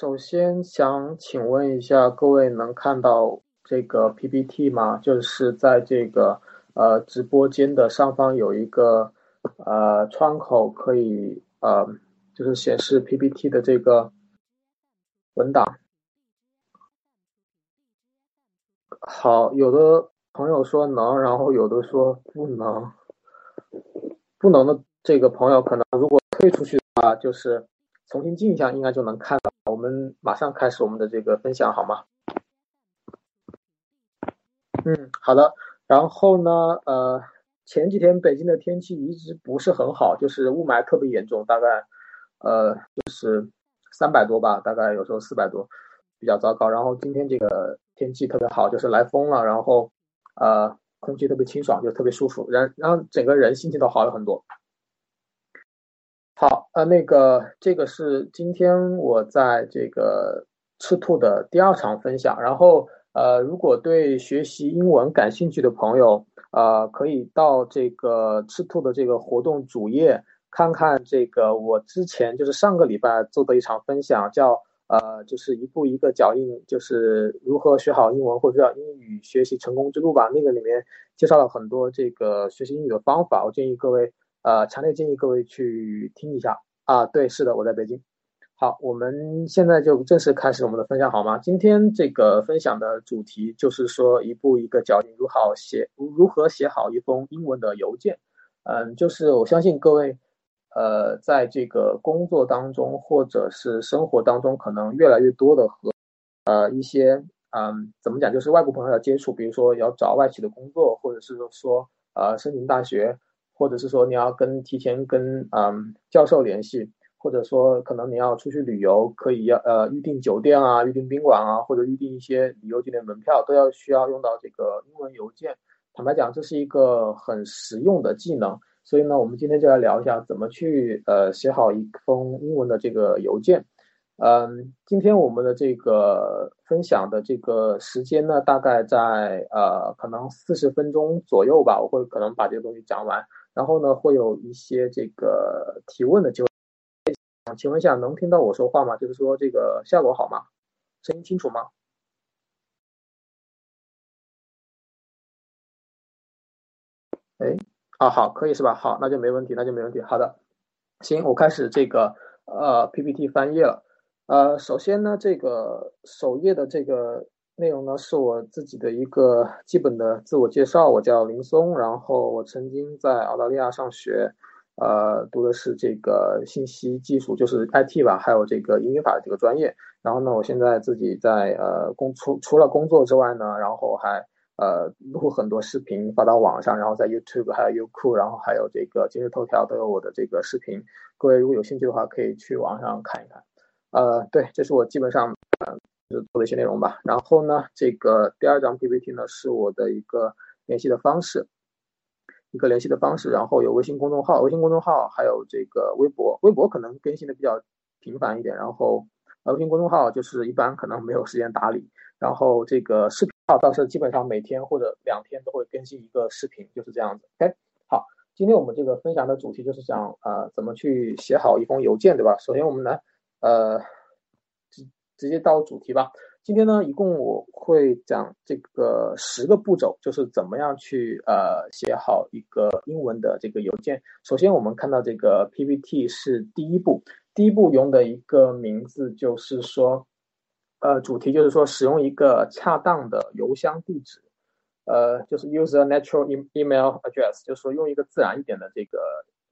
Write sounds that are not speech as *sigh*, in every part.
首先想请问一下各位，能看到这个 PPT 吗？就是在这个呃直播间的上方有一个呃窗口，可以呃就是显示 PPT 的这个文档。好，有的朋友说能，然后有的说不能。不能的这个朋友，可能如果退出去的话，就是重新进一下，应该就能看到。我们马上开始我们的这个分享，好吗？嗯，好的。然后呢，呃，前几天北京的天气一直不是很好，就是雾霾特别严重，大概呃就是三百多吧，大概有时候四百多，比较糟糕。然后今天这个天气特别好，就是来风了，然后呃空气特别清爽，就特别舒服，然让整个人心情都好了很多。好，呃，那个，这个是今天我在这个赤兔的第二场分享。然后，呃，如果对学习英文感兴趣的朋友，呃，可以到这个赤兔的这个活动主页看看这个我之前就是上个礼拜做的一场分享，叫呃，就是一步一个脚印，就是如何学好英文或者叫英语学习成功之路吧。那个里面介绍了很多这个学习英语的方法，我建议各位。呃，强烈建议各位去听一下啊！对，是的，我在北京。好，我们现在就正式开始我们的分享，好吗？今天这个分享的主题就是说，一步一个脚印，如何写如何写好一封英文的邮件。嗯，就是我相信各位，呃，在这个工作当中或者是生活当中，可能越来越多的和呃一些嗯怎么讲，就是外国朋友的接触，比如说要找外企的工作，或者是说呃申请大学。或者是说你要跟提前跟嗯教授联系，或者说可能你要出去旅游，可以要呃预订酒店啊，预订宾馆啊，或者预订一些旅游景点门票，都要需要用到这个英文邮件。坦白讲，这是一个很实用的技能。所以呢，我们今天就来聊一下怎么去呃写好一封英文的这个邮件。嗯，今天我们的这个分享的这个时间呢，大概在呃可能四十分钟左右吧，我会可能把这个东西讲完。然后呢，会有一些这个提问的机会。请问一下，能听到我说话吗？就是说这个效果好吗？声音清楚吗？哎，啊好，可以是吧？好，那就没问题，那就没问题。好的，行，我开始这个呃 PPT 翻页了。呃，首先呢，这个首页的这个。内容呢是我自己的一个基本的自我介绍，我叫林松，然后我曾经在澳大利亚上学，呃，读的是这个信息技术，就是 IT 吧，还有这个英语法的这个专业。然后呢，我现在自己在呃工除除了工作之外呢，然后还呃录很多视频发到网上，然后在 YouTube 还有优酷，然后还有这个今日头条都有我的这个视频。各位如果有兴趣的话，可以去网上看一看。呃，对，这是我基本上。就做的一些内容吧。然后呢，这个第二张 PPT 呢是我的一个联系的方式，一个联系的方式。然后有微信公众号，微信公众号还有这个微博，微博可能更新的比较频繁一点。然后微信公众号就是一般可能没有时间打理。然后这个视频号倒是基本上每天或者两天都会更新一个视频，就是这样子。OK，好，今天我们这个分享的主题就是讲呃怎么去写好一封邮件，对吧？首先我们来呃。直接到主题吧。今天呢，一共我会讲这个十个步骤，就是怎么样去呃写好一个英文的这个邮件。首先，我们看到这个 PPT 是第一步，第一步用的一个名字就是说，呃，主题就是说使用一个恰当的邮箱地址，呃，就是 use a natural email address，就是说用一个自然一点的这个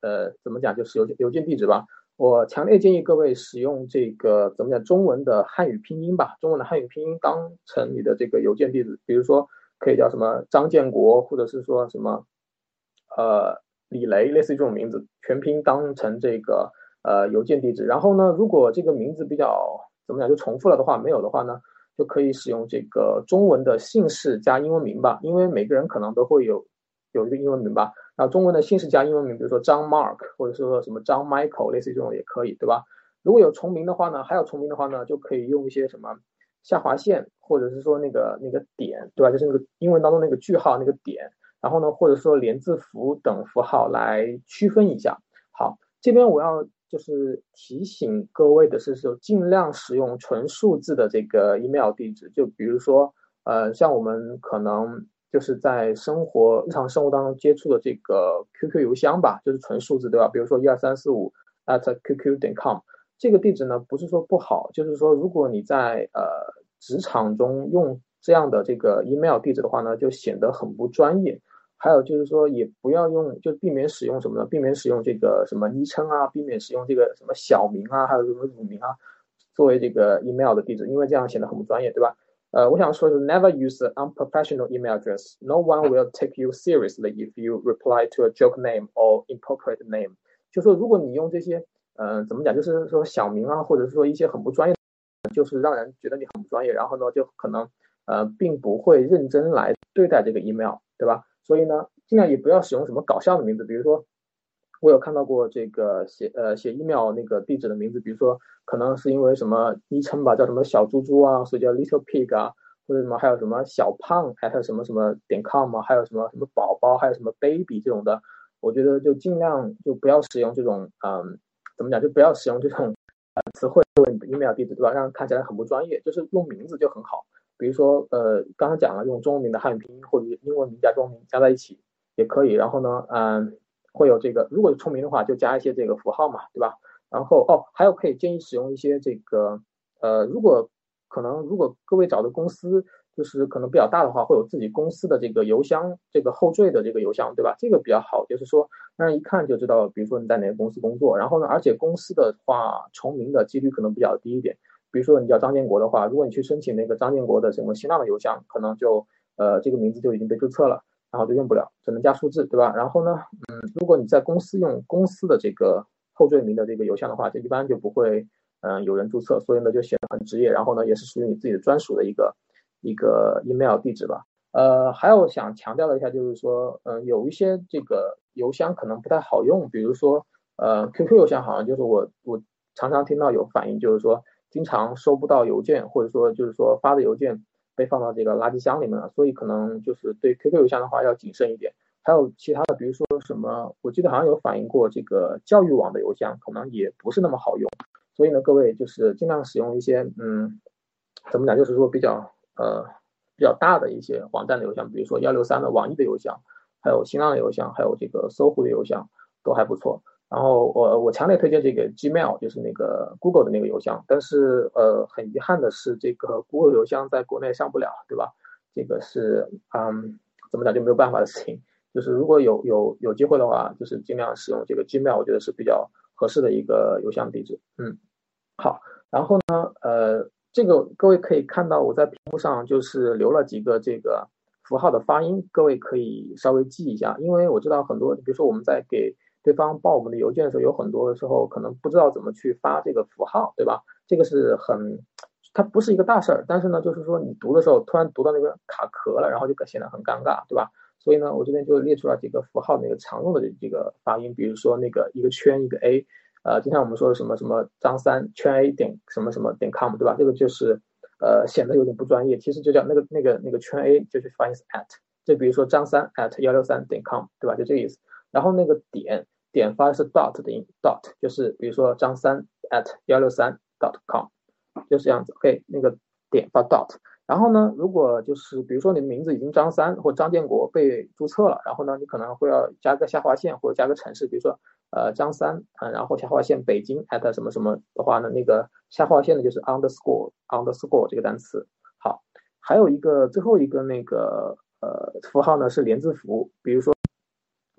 呃怎么讲，就是邮邮件地址吧。我强烈建议各位使用这个怎么讲中文的汉语拼音吧，中文的汉语拼音当成你的这个邮件地址，比如说可以叫什么张建国，或者是说什么呃李雷，类似于这种名字，全拼当成这个呃邮件地址。然后呢，如果这个名字比较怎么讲就重复了的话，没有的话呢，就可以使用这个中文的姓氏加英文名吧，因为每个人可能都会有有一个英文名吧。然后中文的姓氏加英文名，比如说张 Mark，或者说什么张 Michael，类似于这种也可以，对吧？如果有重名的话呢，还有重名的话呢，就可以用一些什么下划线，或者是说那个那个点，对吧？就是那个英文当中那个句号那个点，然后呢，或者说连字符等符号来区分一下。好，这边我要就是提醒各位的是说，尽量使用纯数字的这个 email 地址。就比如说，呃，像我们可能就是在生活日常生活当中接触的这个 QQ 邮箱吧，就是纯数字，对吧？比如说一二三四五 at qq 点 com 这个地址呢，不是说不好，就是说如果你在呃职场中用这样的这个 email 地址的话呢，就显得很不专业。还有就是说，也不要用，就避免使用什么呢？避免使用这个什么昵称啊，避免使用这个什么小名啊，还有什么乳名啊，作为这个 email 的地址，因为这样显得很不专业，对吧？呃，我想说的是，never use unprofessional email address. No one will take you seriously if you reply to a joke name or inappropriate name. 就说如果你用这些，嗯，怎么讲？就是说小名啊，或者是说一些很不专业，就是让人觉得你很不专业，然后呢，就可能呃，并不会认真来对待这个 email，对吧？所以呢，尽量也不要使用什么搞笑的名字，比如说，我有看到过这个写呃写 email 那个地址的名字，比如说可能是因为什么昵称吧，叫什么小猪猪啊，所以叫 little pig 啊，或者什么还有什么小胖，还有什么什么点 com 啊，还有什么什么宝宝，还有什么 baby 这种的，我觉得就尽量就不要使用这种嗯，怎么讲，就不要使用这种呃词汇作为你的 email 地址，对吧？让人看起来很不专业，就是用名字就很好。比如说，呃，刚刚讲了用中文名的汉语拼音或者英文名加中文名加在一起也可以。然后呢，嗯，会有这个，如果是重名的话，就加一些这个符号嘛，对吧？然后哦，还有可以建议使用一些这个，呃，如果可能，如果各位找的公司就是可能比较大的话，会有自己公司的这个邮箱，这个后缀的这个邮箱，对吧？这个比较好，就是说让人一看就知道，比如说你在哪个公司工作。然后呢，而且公司的话重名的几率可能比较低一点。比如说你叫张建国的话，如果你去申请那个张建国的什么新浪的邮箱，可能就呃这个名字就已经被注册了，然后就用不了，只能加数字，对吧？然后呢，嗯，如果你在公司用公司的这个后缀名的这个邮箱的话，就一般就不会嗯有人注册，所以呢就显得很职业，然后呢也是属于你自己的专属的一个一个 email 地址吧。呃，还有想强调的一下就是说，嗯，有一些这个邮箱可能不太好用，比如说呃 QQ 邮箱好像就是我我常常听到有反映，就是说。经常收不到邮件，或者说就是说发的邮件被放到这个垃圾箱里面了，所以可能就是对 QQ 邮箱的话要谨慎一点。还有其他的，比如说什么，我记得好像有反映过这个教育网的邮箱，可能也不是那么好用。所以呢，各位就是尽量使用一些，嗯，怎么讲，就是说比较呃比较大的一些网站的邮箱，比如说幺六三的网易的邮箱，还有新浪的邮箱，还有这个搜狐的邮箱都还不错。然后我我强烈推荐这个 Gmail，就是那个 Google 的那个邮箱。但是呃，很遗憾的是，这个 Google 邮箱在国内上不了，对吧？这个是嗯，怎么讲就没有办法的事情。就是如果有有有机会的话，就是尽量使用这个 Gmail，我觉得是比较合适的一个邮箱地址。嗯，好。然后呢，呃，这个各位可以看到我在屏幕上就是留了几个这个符号的发音，各位可以稍微记一下，因为我知道很多，比如说我们在给对方报我们的邮件的时候，有很多的时候可能不知道怎么去发这个符号，对吧？这个是很，它不是一个大事儿，但是呢，就是说你读的时候突然读到那个卡壳了，然后就显得很尴尬，对吧？所以呢，我这边就列出了几个符号那个常用的这个发音，比如说那个一个圈一个 a，呃，就像我们说的什么什么张三圈 a 点什么什么点 com，对吧？这个就是呃显得有点不专业，其实就叫那个那个那个圈 a 就是发音是 at，就比如说张三 at 幺六三点 com，对吧？就这个意思。然后那个点点发的是 dot 的音，dot 就是比如说张三 at 幺六三 dot com，就是这样子。OK，那个点发 dot。然后呢，如果就是比如说你的名字已经张三或张建国被注册了，然后呢，你可能会要加个下划线或者加个城市，比如说呃张三啊，然后下划线北京 at 什么什么的话呢，那个下划线的就是 underscore underscore 这个单词。好，还有一个最后一个那个呃符号呢是连字符，比如说。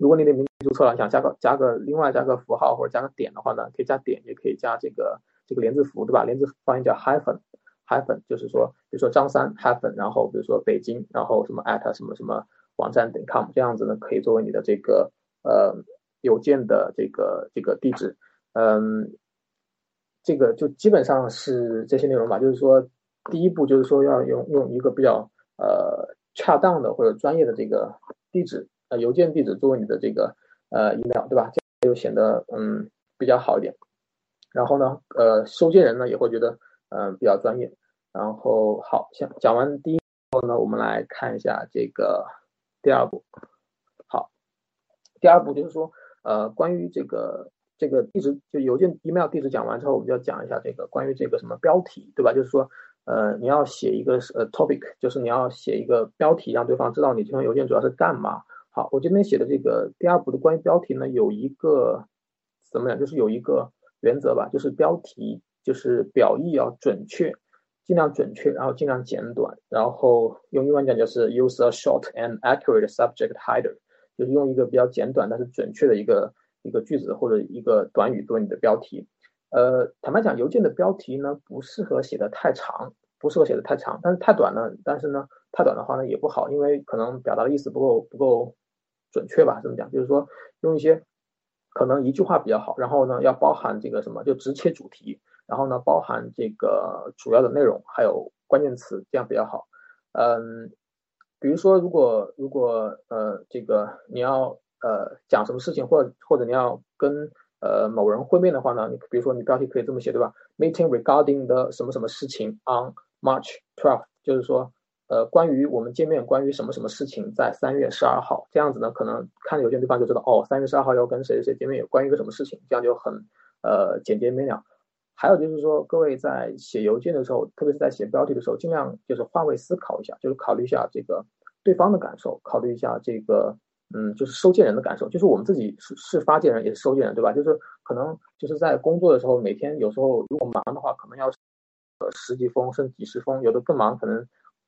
如果你的名字注册了，想加个加个另外加个符号或者加个点的话呢，可以加点，也可以加这个这个连字符，对吧？连字符发音叫 hyphen，hyphen 就是说，比如说张三 hyphen，然后比如说北京，然后什么 at 什么什么网站点 com，这样子呢，可以作为你的这个呃邮件的这个这个地址。嗯，这个就基本上是这些内容吧。就是说，第一步就是说要用用一个比较呃恰当的或者专业的这个地址。呃，邮件地址作为你的这个呃 email，对吧？这样就显得嗯比较好一点。然后呢，呃，收件人呢也会觉得嗯比较专业。然后好，讲讲完第一步呢，我们来看一下这个第二步。好，第二步就是说呃关于这个这个地址就邮件 email 地址讲完之后，我们就要讲一下这个关于这个什么标题，对吧？就是说，呃，你要写一个呃 topic，就是你要写一个标题，让对方知道你这封邮件主要是干嘛。好，我这边写的这个第二步的关于标题呢，有一个怎么讲？就是有一个原则吧，就是标题就是表意要准确，尽量准确，然后尽量简短，然后用英文讲就是 use a short and accurate subject header，就是用一个比较简短但是准确的一个一个句子或者一个短语作为你的标题。呃，坦白讲，邮件的标题呢不适合写的太长，不适合写的太长，但是太短呢，但是呢太短的话呢也不好，因为可能表达的意思不够不够。准确吧，这么讲，就是说用一些可能一句话比较好，然后呢要包含这个什么，就直切主题，然后呢包含这个主要的内容，还有关键词，这样比较好。嗯，比如说如果如果呃这个你要呃讲什么事情，或或者你要跟呃某人会面的话呢，你比如说你标题可以这么写，对吧？Meeting regarding the 什么什么事情 on March twelfth，就是说。呃，关于我们见面，关于什么什么事情，在三月十二号这样子呢？可能看邮件对方就知道，哦，三月十二号要跟谁谁谁见面，有关于一个什么事情，这样就很呃简洁明了。还有就是说，各位在写邮件的时候，特别是在写标题的时候，尽量就是换位思考一下，就是考虑一下这个对方的感受，考虑一下这个嗯，就是收件人的感受，就是我们自己是是发件人也是收件人，对吧？就是可能就是在工作的时候，每天有时候如果忙的话，可能要呃十几封甚至几十封，有的更忙，可能。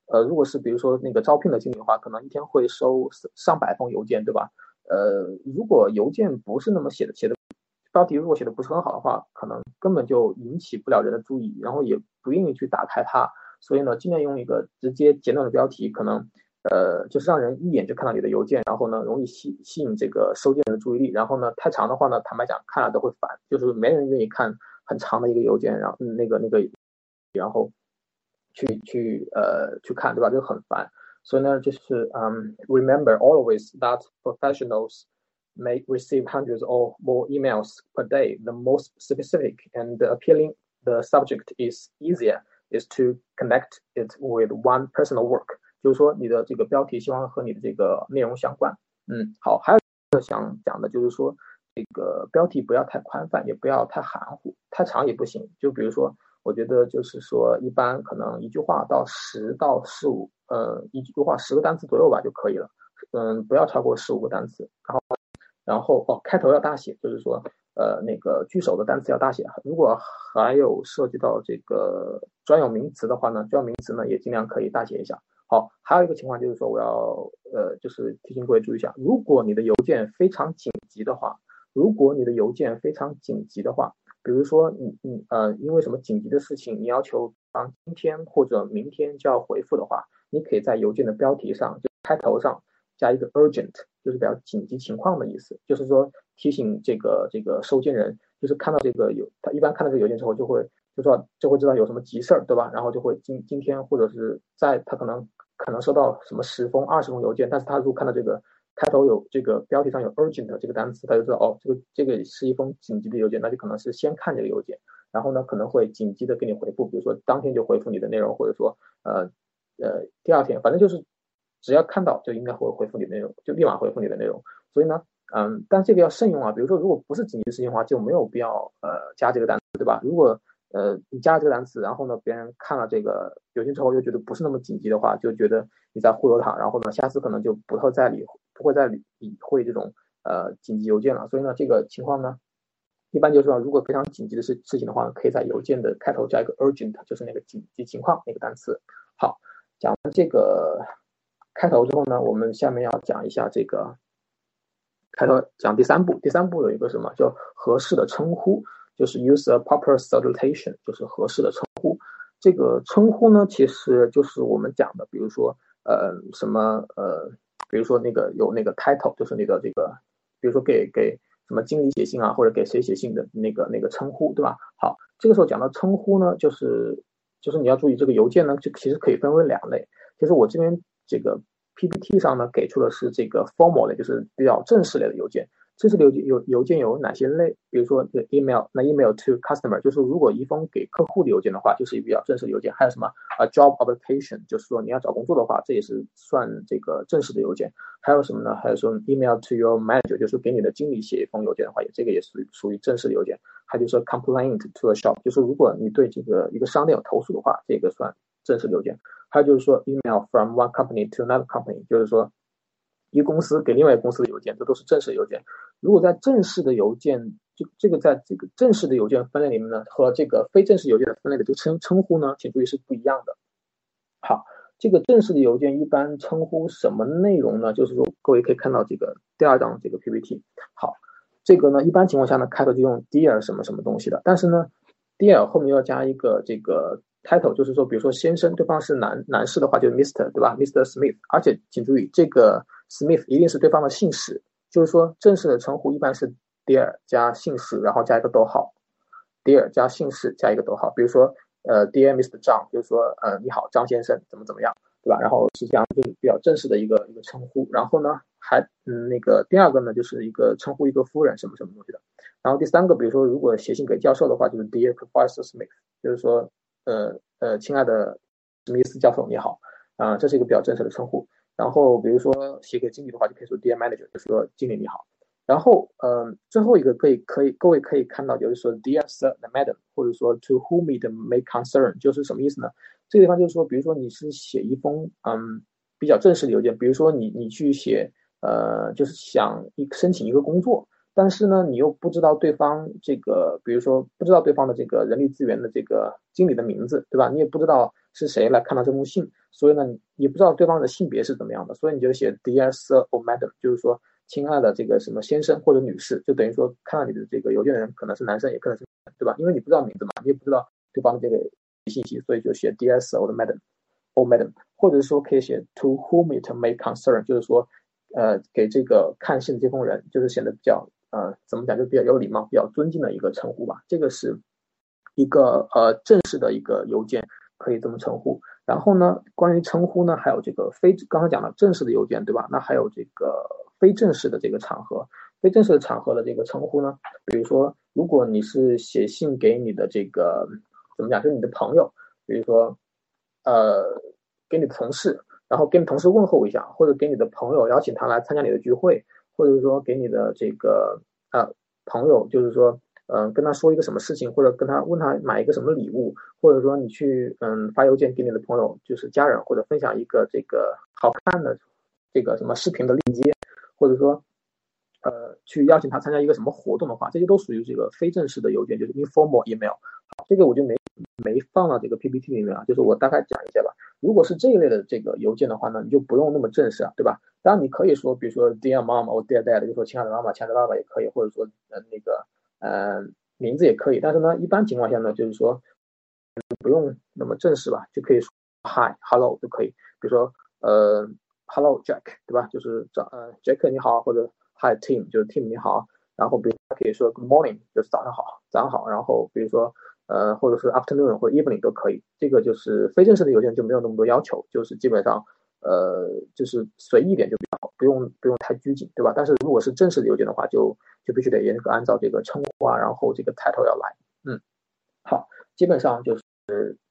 呃，如果是比如说那个招聘的经理的话，可能一天会收上百封邮件，对吧？呃，如果邮件不是那么写的，写的标题如果写的不是很好的话，可能根本就引起不了人的注意，然后也不愿意去打开它。所以呢，尽量用一个直接简短的标题，可能呃就是让人一眼就看到你的邮件，然后呢容易吸吸引这个收件人的注意力。然后呢，太长的话呢，坦白讲看了都会烦，就是没人愿意看很长的一个邮件，然后那个那个，然后。去去呃去看对吧？就很烦。所以呢，就是嗯，remember always that professionals may receive hundreds or more emails per day. The most specific and appealing the subject is easier is to connect it with one personal work。就是说，你的这个标题希望和你的这个内容相关。嗯，好，还有一个想讲的就是说，这个标题不要太宽泛，也不要太含糊，太长也不行。就比如说。 我觉得就是说，一般可能一句话到十到十五，呃，一句话十个单词左右吧就可以了，嗯，不要超过十五个单词。然后，然后哦，开头要大写，就是说，呃，那个句首的单词要大写。如果还有涉及到这个专有名词的话呢，专有名词呢也尽量可以大写一下。好，还有一个情况就是说，我要呃，就是提醒各位注意一下，如果你的邮件非常紧急的话，如果你的邮件非常紧急的话。比如说你你呃，因为什么紧急的事情，你要求当今天或者明天就要回复的话，你可以在邮件的标题上就开头上加一个 urgent，就是比较紧急情况的意思，就是说提醒这个这个收件人，就是看到这个邮，他一般看到这个邮件之后就会就说就会知道有什么急事儿，对吧？然后就会今今天或者是在他可能可能收到什么十封二十封邮件，但是他如果看到这个。开头有这个标题上有 urgent 这个单词，他就知道哦，这个这个是一封紧急的邮件，那就可能是先看这个邮件，然后呢可能会紧急的给你回复，比如说当天就回复你的内容，或者说呃呃第二天，反正就是只要看到就应该会回复你的内容，就立马回复你的内容。所以呢，嗯，但这个要慎用啊，比如说如果不是紧急的事情的话，就没有必要呃加这个单词，对吧？如果呃，你加了这个单词，然后呢，别人看了这个邮件之后又觉得不是那么紧急的话，就觉得你在忽悠他，然后呢，下次可能就不会再理不会再理会这种呃紧急邮件了。所以呢，这个情况呢，一般就是说，如果非常紧急的事事情的话，可以在邮件的开头加一个 urgent，就是那个紧急情况那个单词。好，讲完这个开头之后呢，我们下面要讲一下这个开头讲第三步，第三步有一个什么叫合适的称呼。就是 use a proper salutation，就是合适的称呼。这个称呼呢，其实就是我们讲的，比如说，呃，什么，呃，比如说那个有那个 title，就是那个这个，比如说给给什么经理写信啊，或者给谁写信的那个那个称呼，对吧？好，这个时候讲到称呼呢，就是就是你要注意，这个邮件呢，就其实可以分为两类。就是我这边这个 PPT 上呢，给出的是这个 formal 类，就是比较正式类的邮件。正式的邮件有邮件有哪些类？比如说 email，那 email to customer 就是如果一封给客户的邮件的话，就是一个比较正式的邮件。还有什么啊 job application，就是说你要找工作的话，这也是算这个正式的邮件。还有什么呢？还有说 email to your manager，就是给你的经理写一封邮件的话，也这个也属于属于正式的邮件。还有就是说 complaint to a shop，就是如果你对这个一个商店有投诉的话，这个算正式邮件。还有就是说 email from one company to another company，就是说。一个公司给另外一个公司的邮件，这都是正式邮件。如果在正式的邮件，就这个在这个正式的邮件分类里面呢，和这个非正式邮件的分类的这个称称呼呢，请注意是不一样的。好，这个正式的邮件一般称呼什么内容呢？就是说，各位可以看到这个第二张这个 PPT。好，这个呢，一般情况下呢，开头就用 Dear 什么什么东西的。但是呢，Dear 后面要加一个这个 title，就是说，比如说先生，对方是男男士的话，就是 Mr，对吧？Mr. Smith。而且请注意这个。Smith 一定是对方的姓氏，就是说正式的称呼一般是 Dear 加姓氏，然后加一个逗号，Dear 加姓氏加一个逗号。比如说，呃，Dear Mr. Zhang，就是说，呃，你好，张先生，怎么怎么样，对吧？然后实际上就是比较正式的一个一个称呼。然后呢，还嗯，那个第二个呢，就是一个称呼一个夫人什么什么东西的。然后第三个，比如说如果写信给教授的话，就是 Dear Professor Smith，就是说，呃呃，亲爱的史密斯教授，你好，啊，这是一个比较正式的称呼。然后，比如说写给经理的话，就可以说 Dear Manager，就是说经理你好。然后，嗯，最后一个可以可以各位可以看到，就是说 Dear Sir、Madam，或者说 To whom it may concern，就是什么意思呢？这个地方就是说，比如说你是写一封嗯比较正式的邮件，比如说你你去写呃就是想一申请一个工作，但是呢你又不知道对方这个，比如说不知道对方的这个人力资源的这个经理的名字，对吧？你也不知道。是谁来看到这封信？所以呢，你不知道对方的性别是怎么样的，所以你就写 Dear Sir or Madam，就是说，亲爱的这个什么先生或者女士，就等于说看到你的这个邮件的人可能是男生，也可能是对吧？因为你不知道名字嘛，你也不知道对方的这个信息，所以就写 Dear Sir or Madam or Madam，或者说可以写 To whom it may concern，就是说，呃，给这个看信的这封人，就是显得比较呃，怎么讲，就比较有礼貌、比较尊敬的一个称呼吧。这个是一个呃正式的一个邮件。可以这么称呼，然后呢，关于称呼呢，还有这个非刚才讲的正式的邮件，对吧？那还有这个非正式的这个场合，非正式的场合的这个称呼呢？比如说，如果你是写信给你的这个怎么讲，就是你的朋友，比如说，呃，给你同事，然后给你同事问候一下，或者给你的朋友邀请他来参加你的聚会，或者说给你的这个呃朋友，就是说。嗯，跟他说一个什么事情，或者跟他问他买一个什么礼物，或者说你去嗯发邮件给你的朋友，就是家人，或者分享一个这个好看的这个什么视频的链接，或者说呃去邀请他参加一个什么活动的话，这些都属于这个非正式的邮件，就是 informal email。这个我就没没放到这个 PPT 里面啊，就是我大概讲一下吧。如果是这一类的这个邮件的话呢，你就不用那么正式啊，对吧？当然你可以说，比如说 Dear Mom 或 Dear Dad，就说亲爱的妈妈、亲爱的爸爸也可以，或者说呃那个。呃，名字也可以，但是呢，一般情况下呢，就是说不用那么正式吧，就可以说 Hi，Hello 就可以。比如说，呃，Hello Jack，对吧？就是早呃，Jack 你好，或者 Hi Tim，就是 Tim 你好。然后比如可以说 Good morning，就是早上好，早上好。然后比如说呃，或者是 Afternoon 或者 Evening 都可以。这个就是非正式的邮件就没有那么多要求，就是基本上呃，就是随意点就比较好，不用不用太拘谨，对吧？但是如果是正式的邮件的话，就就必须得严格按照这个称呼啊，然后这个 title 要来，嗯，好，基本上就是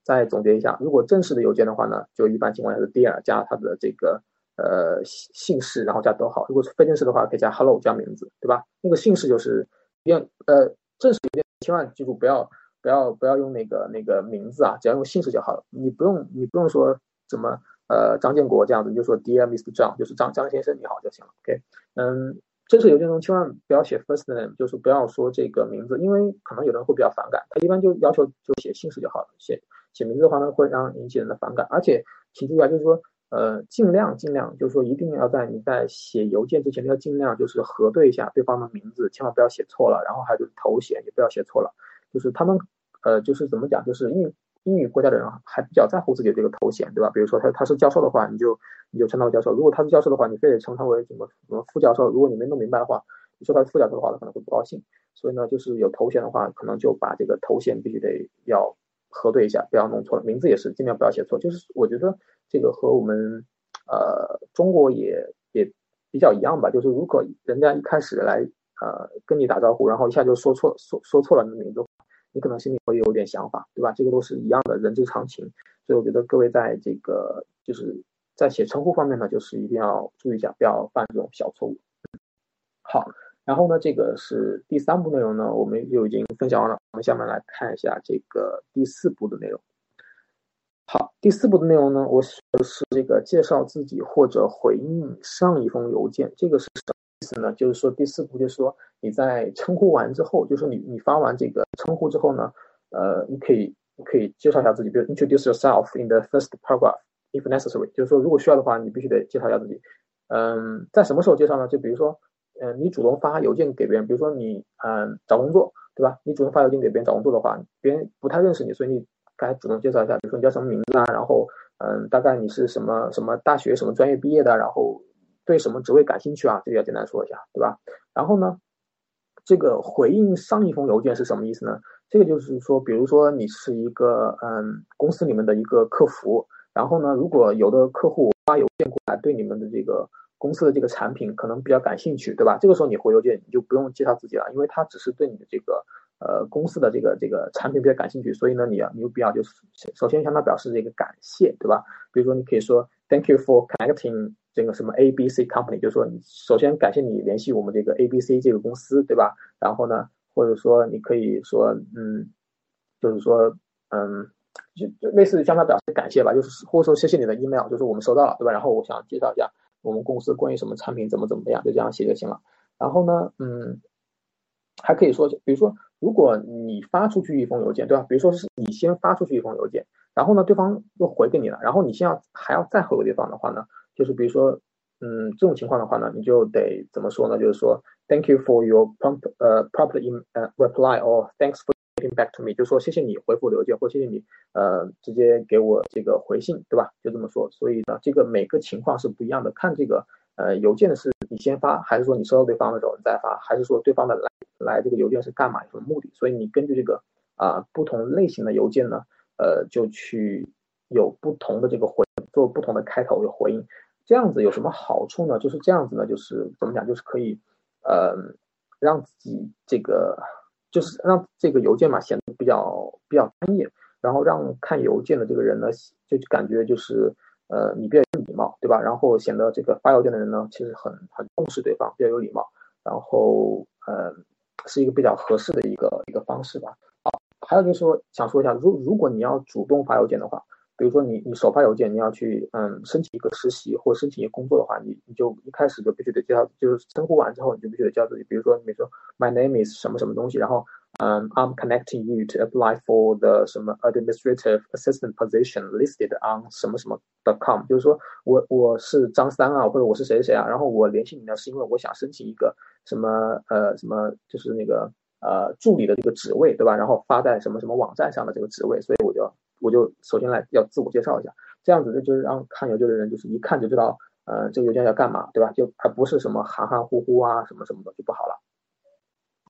再总结一下，如果正式的邮件的话呢，就一般情况下是 dear 加它的这个呃姓氏，然后加逗号；如果是非正式的话，可以加 hello 加名字，对吧？那个姓氏就是要呃正式邮件千万记住不要不要不要用那个那个名字啊，只要用姓氏就好了。你不用你不用说怎么呃张建国这样子，你就说 dear Mr. Zhang，就是张张先生你好就行了。OK，嗯。正式邮件中千万不要写 first name，就是不要说这个名字，因为可能有人会比较反感。他一般就要求就写姓氏就好了，写写名字的话呢会让引起人的反感。而且请注意啊，就是说呃尽量尽量就是说一定要在你在写邮件之前要尽量就是核对一下对方的名字，千万不要写错了。然后还有就是头衔也不要写错了，就是他们呃就是怎么讲，就是英。英语国家的人还比较在乎自己的这个头衔，对吧？比如说他他是教授的话，你就你就称他为教授；如果他是教授的话，你非得称他为什么什么副教授。如果你没弄明白的话，你说他是副教授的话，他可能会不高兴。所以呢，就是有头衔的话，可能就把这个头衔必须得要核对一下，不要弄错了。名字也是尽量不要写错。就是我觉得这个和我们呃中国也也比较一样吧。就是如果人家一开始来呃跟你打招呼，然后一下就说错说说错了你的名字，你可能心里会有点想法，对吧？这个都是一样的人之常情，所以我觉得各位在这个就是在写称呼方面呢，就是一定要注意一下，不要犯这种小错误。好，然后呢，这个是第三步内容呢，我们就已经分享完了，我们下面来看一下这个第四步的内容。好，第四步的内容呢，我说的是这个介绍自己或者回应上一封邮件。这个是什意思呢？就是说第四步就是说你在称呼完之后，就是你你发完这个称呼之后呢，呃，你可以你可以介绍一下自己，比如 introduce yourself in the first paragraph if necessary。就是说如果需要的话，你必须得介绍一下自己。嗯，在什么时候介绍呢？就比如说，嗯，你主动发邮件给别人，比如说你嗯找工作，对吧？你主动发邮件给别人找工作的话，别人不太认识你，所以你。该主动介绍一下，比如说你叫什么名字啊，然后嗯，大概你是什么什么大学什么专业毕业的，然后对什么职位感兴趣啊，这个要简单说一下，对吧？然后呢，这个回应上一封邮件是什么意思呢？这个就是说，比如说你是一个嗯公司里面的一个客服，然后呢，如果有的客户发邮件过来，对你们的这个公司的这个产品可能比较感兴趣，对吧？这个时候你回邮件你就不用介绍自己了，因为他只是对你的这个。呃，公司的这个这个产品比较感兴趣，所以呢，你要你有必要就是首先向他表示这个感谢，对吧？比如说你可以说 Thank you for connecting 这个什么 A B C company，就是说首先感谢你联系我们这个 A B C 这个公司，对吧？然后呢，或者说你可以说嗯，就是说嗯，就就类似向他表示感谢吧，就是或者说谢谢你的 email，就是我们收到了，对吧？然后我想介绍一下我们公司关于什么产品怎么怎么样，就这样写就行了。然后呢，嗯，还可以说，比如说。如果你发出去一封邮件，对吧？比如说是你先发出去一封邮件，然后呢，对方又回给你了，然后你先要还要再回给对方的话呢，就是比如说，嗯，这种情况的话呢，你就得怎么说呢？就是说，Thank you for your prompt 呃 prompt in 呃 reply or thanks for getting back to me，就说谢谢你回复的邮件，或谢谢你呃直接给我这个回信，对吧？就这么说。所以呢，这个每个情况是不一样的，看这个呃邮件的是你先发，还是说你收到对方的时候你再发，还是说对方的来。来这个邮件是干嘛？有什么目的？所以你根据这个啊不同类型的邮件呢，呃，就去有不同的这个回做不同的开头有回应，这样子有什么好处呢？就是这样子呢，就是怎么讲，就是可以呃让自己这个就是让这个邮件嘛显得比较比较专业，然后让看邮件的这个人呢就感觉就是呃你比较有礼貌，对吧？然后显得这个发邮件的人呢其实很很重视对方，比较有礼貌，然后呃。是一个比较合适的一个一个方式吧。好，还有就是说，想说一下，如如果你要主动发邮件的话，比如说你你首发邮件，你要去嗯申请一个实习或申请一个工作的话，你你就一开始就必须得介绍，就是称呼完之后，你就必须得介绍自己。比如说，你说 My name is 什么什么东西，然后嗯 I'm connecting you to apply for the 什么 administrative assistant position listed on 什么什么 com，就是说我我是张三啊，或者我是谁谁啊，然后我联系你呢，是因为我想申请一个。什么呃什么就是那个呃助理的这个职位对吧？然后发在什么什么网站上的这个职位，所以我就我就首先来要自我介绍一下，这样子呢就是让看邮件的人就是一看就知道呃这个邮件要干嘛对吧？就而不是什么含含糊糊啊什么什么的就不好了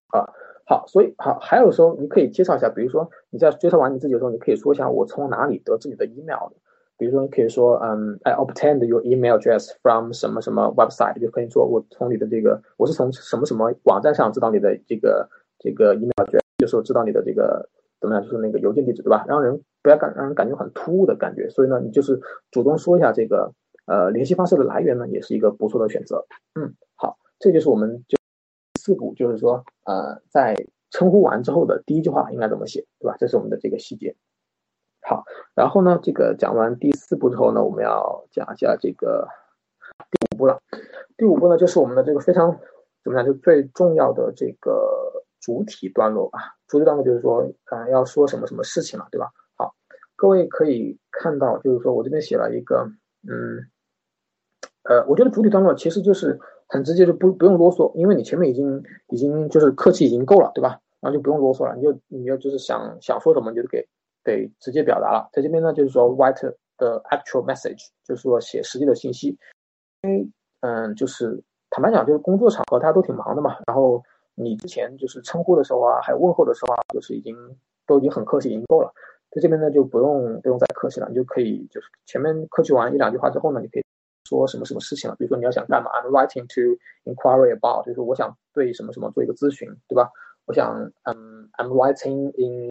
啊好，所以好还有时候你可以介绍一下，比如说你在介绍完你自己的时候，你可以说一下我从哪里得知你的 email 的。比如说，你可以说，嗯，I obtained your email address from 什么什么 website，就可以说我从你的这个，我是从什么什么网站上知道你的这个这个 email address，就是知道你的这个怎么样，就是那个邮件地址，对吧？让人不要感让人感觉很突兀的感觉，所以呢，你就是主动说一下这个呃联系方式的来源呢，也是一个不错的选择。嗯，好，这就是我们就四步，就是说，呃，在称呼完之后的第一句话应该怎么写，对吧？这是我们的这个细节。好，然后呢，这个讲完第四步之后呢，我们要讲一下这个第五步了。第五步呢，就是我们的这个非常怎么讲，就最重要的这个主体段落吧。主体段落就是说，嗯，要说什么什么事情了，对吧？好，各位可以看到，就是说我这边写了一个，嗯，呃，我觉得主体段落其实就是很直接，就不不用啰嗦，因为你前面已经已经就是客气已经够了，对吧？然后就不用啰嗦了，你就你就就是想想说什么，就给。给直接表达了，在这边呢，就是说 write the actual message，就是说写实际的信息。因为，嗯，就是坦白讲，就是工作场合大家都挺忙的嘛。然后你之前就是称呼的时候啊，还有问候的时候啊，就是已经都已经很客气，已经够了。在这边呢，就不用不用再客气了，你就可以就是前面客气完一两句话之后呢，你可以说什么什么事情了，比如说你要想干嘛，I'm writing to inquiry about，就是我想对什么什么做一个咨询，对吧？我想，嗯，I'm writing in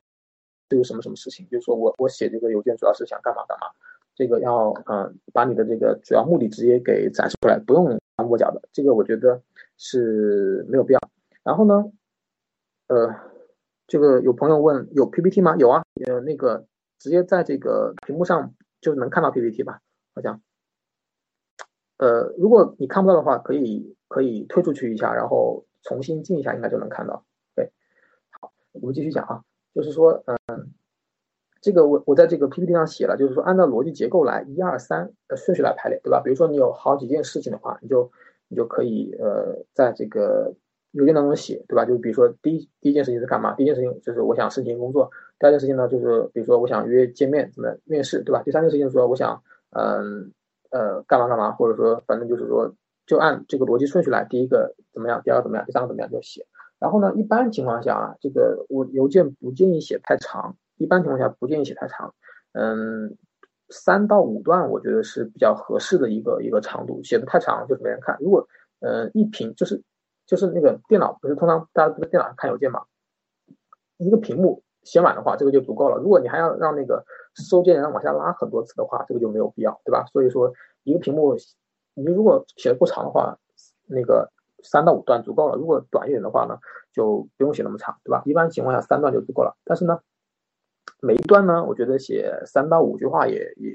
do 什么什么事情，就是说我我写这个邮件主要是想干嘛干嘛，这个要嗯把你的这个主要目的直接给展示出来，不用摸脚的，这个我觉得是没有必要。然后呢，呃，这个有朋友问有 PPT 吗？有啊，呃，那个直接在这个屏幕上就能看到 PPT 吧？好像，呃，如果你看不到的话，可以可以退出去一下，然后重新进一下，应该就能看到。对，好，我们继续讲啊，就是说，嗯，这个我我在这个 PPT 上写了，就是说按照逻辑结构来一二三的顺序来排列，对吧？比如说你有好几件事情的话，你就你就可以呃在这个。邮件当中写，对吧？就比如说第一第一件事情是干嘛？第一件事情就是我想申请工作。第二件事情呢，就是比如说我想约见面，怎么面试，对吧？第三件事情说我想，嗯呃干嘛干嘛，或者说反正就是说就按这个逻辑顺序来，第一个怎么样，第二个怎么样，第三个怎么样就写。然后呢，一般情况下啊，这个我邮件不建议写太长，一般情况下不建议写太长。嗯，三到五段我觉得是比较合适的一个一个长度，写的太长就是没人看。如果呃一屏就是。就是那个电脑不是通常大家都在电脑上看邮件嘛，一个屏幕写满的话，这个就足够了。如果你还要让那个收件人往下拉很多次的话，这个就没有必要，对吧？所以说一个屏幕，你如果写的不长的话，那个三到五段足够了。如果短一点的话呢，就不用写那么长，对吧？一般情况下三段就足够了。但是呢，每一段呢，我觉得写三到五句话也也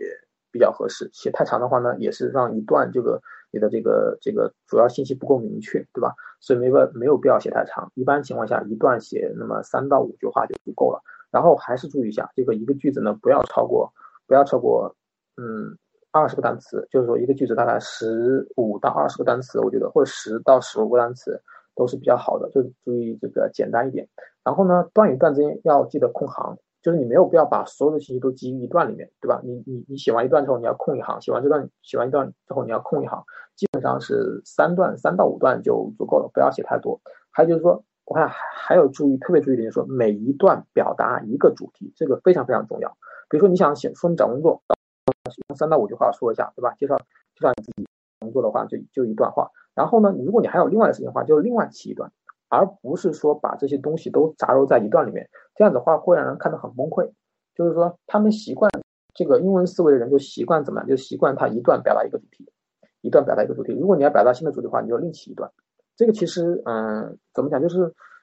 比较合适。写太长的话呢，也是让一段这个。你的这个这个主要信息不够明确，对吧？所以没办没有必要写太长。一般情况下，一段写那么三到五句话就足够了。然后还是注意一下，这个一个句子呢，不要超过不要超过嗯二十个单词，就是说一个句子大概十五到二十个单词，我觉得或者十到十五个单词都是比较好的，就注意这个简单一点。然后呢，段与段之间要记得空行。就是你没有必要把所有的信息都集于一段里面，对吧？你你你写完一段之后，你要空一行；写完这段写完一段之后，你要空一行。基本上是三段，三到五段就足够了，不要写太多。还有就是说，我看还有注意，特别注意点，就是说每一段表达一个主题，这个非常非常重要。比如说你想写说你找工作，用三到五句话说一下，对吧？介绍介绍你自己工作的话，就就一段话。然后呢，如果你还有另外的事情的话，就另外起一段。而不是说把这些东西都杂糅在一段里面，这样的话会让人看得很崩溃。就是说，他们习惯这个英文思维的人就习惯怎么样？就习惯他一段表达一个主题，一段表达一个主题。如果你要表达新的主题的话，你就另起一段。这个其实，嗯，怎么讲？就是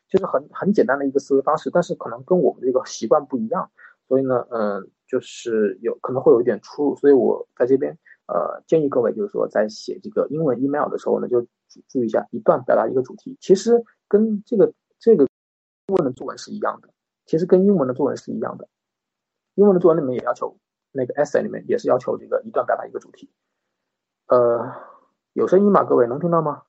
就是很很简单的一个思维方式，但是可能跟我们这个习惯不一样，所以呢，嗯，就是有可能会有一点出入。所以我在这边，呃，建议各位就是说，在写这个英文 email 的时候呢，就注意一下，一段表达一个主题。其实。跟这个这个英文的作文是一样的，其实跟英文的作文是一样的。英文的作文里面也要求，那个 essay 里面也是要求这个一段表达一个主题。呃，有声音吗？各位能听到吗？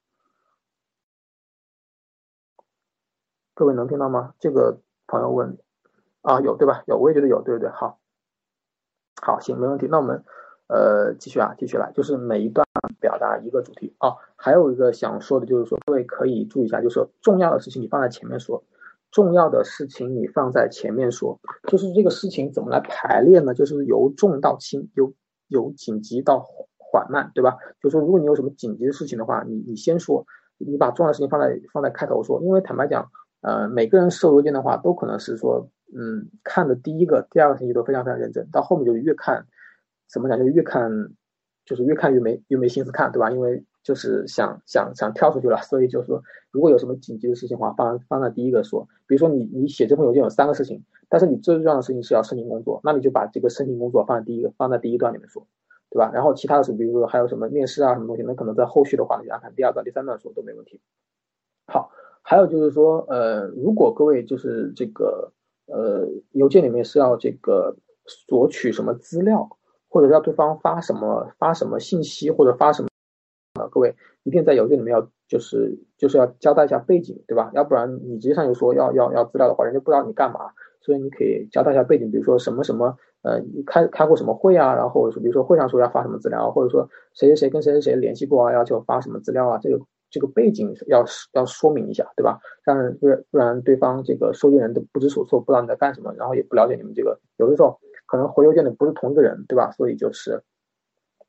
各位能听到吗？这个朋友问，啊，有对吧？有，我也觉得有，对对对，好，好，行，没问题。那我们。呃，继续啊，继续来，就是每一段达一个主题啊。还有一个想说的，就是说各位可以注意一下，就是重要的事情你放在前面说，重要的事情你放在前面说，就是这个事情怎么来排列呢？就是由重到轻，由由紧急到缓慢，对吧？就是说如果你有什么紧急的事情的话，你你先说，你把重要的事情放在放在开头说，因为坦白讲，呃，每个人收邮件的话，都可能是说，嗯，看的第一个、第二个信息都非常非常认真，到后面就越看。怎么讲？就越看，就是越看越没越没心思看，对吧？因为就是想想想跳出去了，所以就是说，如果有什么紧急的事情的话，放放在第一个说。比如说你你写这封邮件有三个事情，但是你最重要的事情是要申请工作，那你就把这个申请工作放在第一个，放在第一段里面说，对吧？然后其他的是，比如说还有什么面试啊什么东西，那可能在后续的话，你安排第二段、第三段说都没问题。好，还有就是说，呃，如果各位就是这个呃邮件里面是要这个索取什么资料。或者要对方发什么发什么信息，或者发什么啊？各位一定在邮件里面要就是就是要交代一下背景，对吧？要不然你直接上就说要要要资料的话，人家不知道你干嘛，所以你可以交代一下背景，比如说什么什么呃开开过什么会啊，然后比如说会上说要发什么资料，或者说谁谁谁跟谁谁谁联系过啊，要求发什么资料啊，这个这个背景要要说明一下，对吧？让不然不然对方这个收件人都不知所措，不知道你在干什么，然后也不了解你们这个，有的时候。可能回邮件的不是同一个人，对吧？所以就是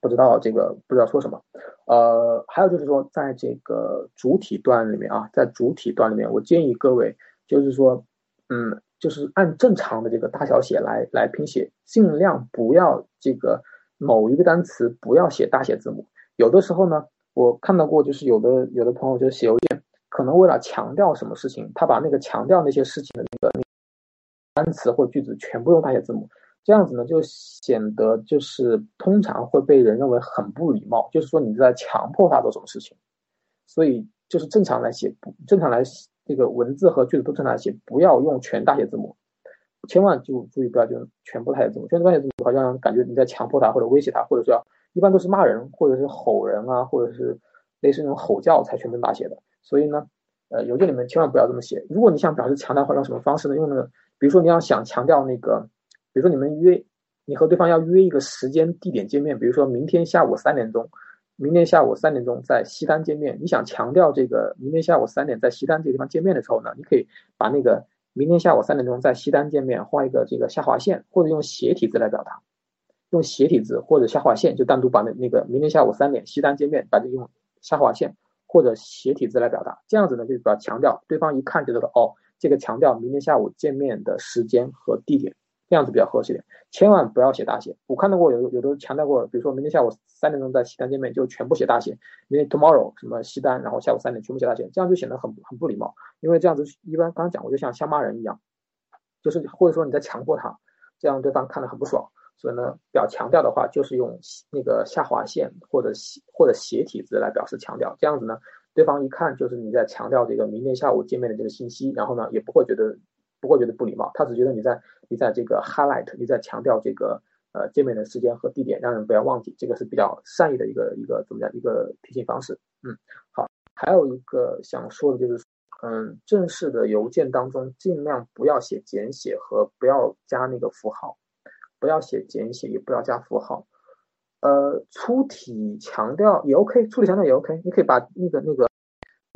不知道这个不知道说什么。呃，还有就是说，在这个主体段里面啊，在主体段里面，我建议各位就是说，嗯，就是按正常的这个大小写来来拼写，尽量不要这个某一个单词不要写大写字母。有的时候呢，我看到过，就是有的有的朋友就是写邮件，可能为了强调什么事情，他把那个强调那些事情的那个单词或句子全部用大写字母。这样子呢，就显得就是通常会被人认为很不礼貌，就是说你在强迫他做什么事情。所以就是正常来写，正常来这个文字和句子都正常来写，不要用全大写字母，千万就注意不要用全部大写字母。全部大写字母好像感觉你在强迫他或者威胁他，或者是要一般都是骂人或者是吼人啊，或者是类似那种吼叫才全部大写的。所以呢，呃，邮件里面千万不要这么写。如果你想表示强调的话，用什么方式呢？用那个，比如说你要想强调那个。比如说你们约，你和对方要约一个时间地点见面，比如说明天下午三点钟，明天下午三点钟在西单见面。你想强调这个明天下午三点在西单这个地方见面的时候呢，你可以把那个明天下午三点钟在西单见面画一个这个下划线，或者用斜体字来表达，用斜体字或者下划线就单独把那那个明天下午三点西单见面，把这用下划线或者斜体字来表达，这样子呢就比较强调，对方一看就知道哦，这个强调明天下午见面的时间和地点。这样子比较合适点，千万不要写大写。我看到过有有的强调过，比如说明天下午三点钟在西单见面，就全部写大写，明天 tomorrow 什么西单，然后下午三点全部写大写，这样就显得很很不礼貌。因为这样子一般刚刚讲过，就像像骂人一样，就是或者说你在强迫他，这样对方看得很不爽。所以呢，表强调的话，就是用那个下划线或者斜或者斜体字来表示强调。这样子呢，对方一看就是你在强调这个明天下午见面的这个信息，然后呢也不会觉得。不会觉得不礼貌，他只觉得你在你在这个 highlight，你在强调这个呃见面的时间和地点，让人不要忘记，这个是比较善意的一个一个怎么讲一个提醒方式。嗯，好，还有一个想说的就是，嗯，正式的邮件当中尽量不要写简写和不要加那个符号，不要写简写，也不要加符号。呃，粗体强调也 OK，粗体强调也 OK，你可以把那个那个。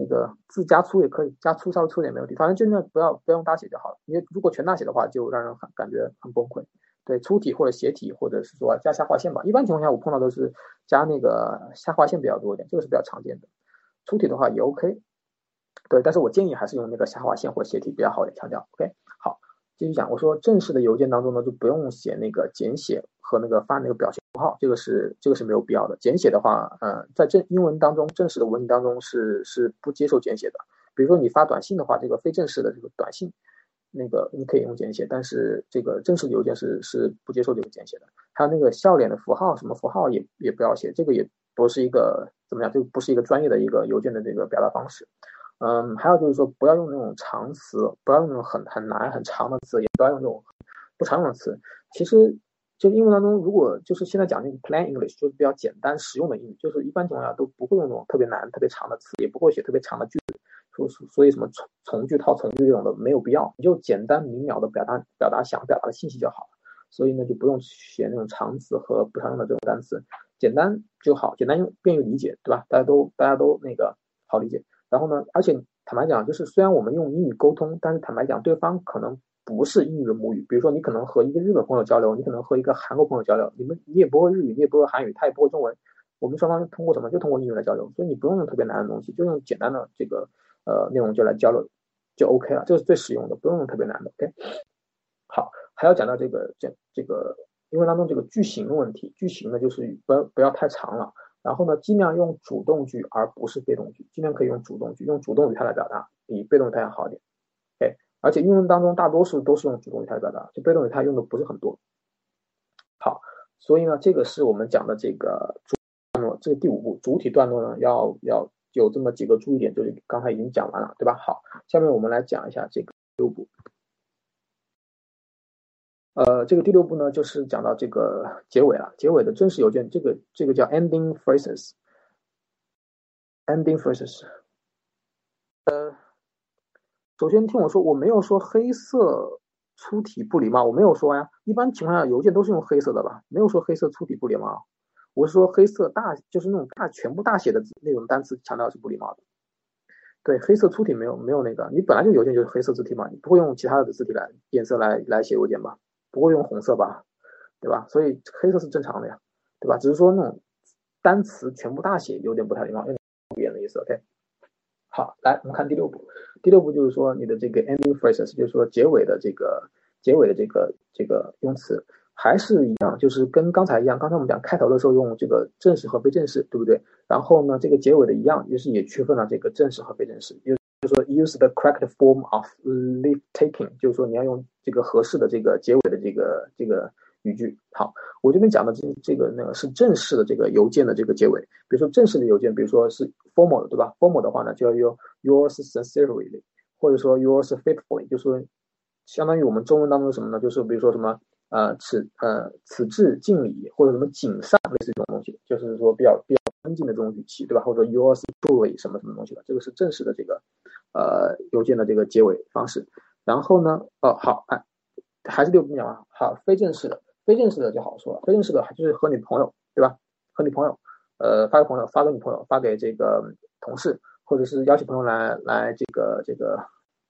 那个字加粗也可以，加粗稍微粗点没问题，反正就那不要不用大写就好了。因为如果全大写的话，就让人很感觉很崩溃。对，粗体或者斜体，或者是说加下划线吧。一般情况下，我碰到都是加那个下划线比较多一点，这个是比较常见的。粗体的话也 OK，对，但是我建议还是用那个下划线或斜体比较好一点强调。OK，好，继续讲。我说正式的邮件当中呢，就不用写那个简写和那个发那个表情。号，这个是这个是没有必要的。简写的话，嗯，在正英文当中，正式的文字当中是是不接受简写的。比如说你发短信的话，这个非正式的这个短信，那个你可以用简写，但是这个正式的邮件是是不接受这个简写的。还有那个笑脸的符号，什么符号也也不要写，这个也不是一个怎么样，就不是一个专业的一个邮件的这个表达方式。嗯，还有就是说不要用那种长词，不要用那种很很难很长的词，也不要用那种不常用的词。其实。就英文当中，如果就是现在讲那个 plain English，就是比较简单实用的英语，就是一般情况下都不会用那种特别难、特别长的词，也不会写特别长的句子，说所以什么从从句套从句这种的没有必要，你就简单明了的表达表达想表达的信息就好了。所以呢，就不用写那种长词和不常用的这种单词，简单就好，简单又便于理解，对吧？大家都大家都那个好理解。然后呢，而且坦白讲，就是虽然我们用英语沟通，但是坦白讲，对方可能。不是英语的母语，比如说你可能和一个日本朋友交流，你可能和一个韩国朋友交流，你们你也不会日语，你也不会韩语，他也不会中文，我们双方通过什么？就通过英语来交流，所以你不用用特别难的东西，就用简单的这个呃内容就来交流就 OK 了，这是最实用的，不用用特别难的。OK，好，还要讲到这个这这个英文当中这个句型的问题，句型呢就是不要不要太长了，然后呢尽量用主动句而不是被动句，尽量可以用主动句，用主动语态来表达比被动语态要好一点。而且英文当中大多数都是用主动语态表达，就被动语态用的不是很多。好，所以呢，这个是我们讲的这个主段落，这个第五步主体段落呢，要要有这么几个注意点，就是刚才已经讲完了，对吧？好，下面我们来讲一下这个第六步。呃，这个第六步呢，就是讲到这个结尾了，结尾的真实邮件，这个这个叫 ending phrases，ending phrases，呃。首先听我说，我没有说黑色粗体不礼貌，我没有说呀。一般情况下，邮件都是用黑色的吧，没有说黑色粗体不礼貌。我是说黑色大，就是那种大全部大写的那种单词，强调是不礼貌的。对，黑色粗体没有没有那个，你本来就邮件就是黑色字体嘛，你不会用其他的字体来颜色来来写邮件吧？不会用红色吧？对吧？所以黑色是正常的呀，对吧？只是说那种单词全部大写有点不太礼貌，有点敷衍的意思。OK，好，来我们看第六步。第六步就是说你的这个 ending phrases，就是说结尾的这个结尾的这个这个用词还是一样，就是跟刚才一样。刚才我们讲开头的时候用这个正式和非正式，对不对？然后呢，这个结尾的一样，就是也区分了这个正式和非正式。就就说 use the correct form of leave taking，就是说你要用这个合适的这个结尾的这个这个。语句好，我这边讲的这这个那个是正式的这个邮件的这个结尾，比如说正式的邮件，比如说是 formal 的，对吧？formal 的话呢，就要用 yours sincerely，或者说 yours faithfully，就是相当于我们中文当中什么呢？就是比如说什么呃此呃此致敬礼，或者什么谨上，类似这种东西，就是说比较比较尊敬的这种语气，对吧？或者 yours truly 什么什么东西的，这个是正式的这个呃邮件的这个结尾方式。然后呢，哦好，哎，还是六步讲完，好，非正式的。非正式的就好说了，非正式的就是和你朋友，对吧？和你朋友，呃，发给朋友，发给你朋友，发给这个同事，或者是邀请朋友来来这个这个，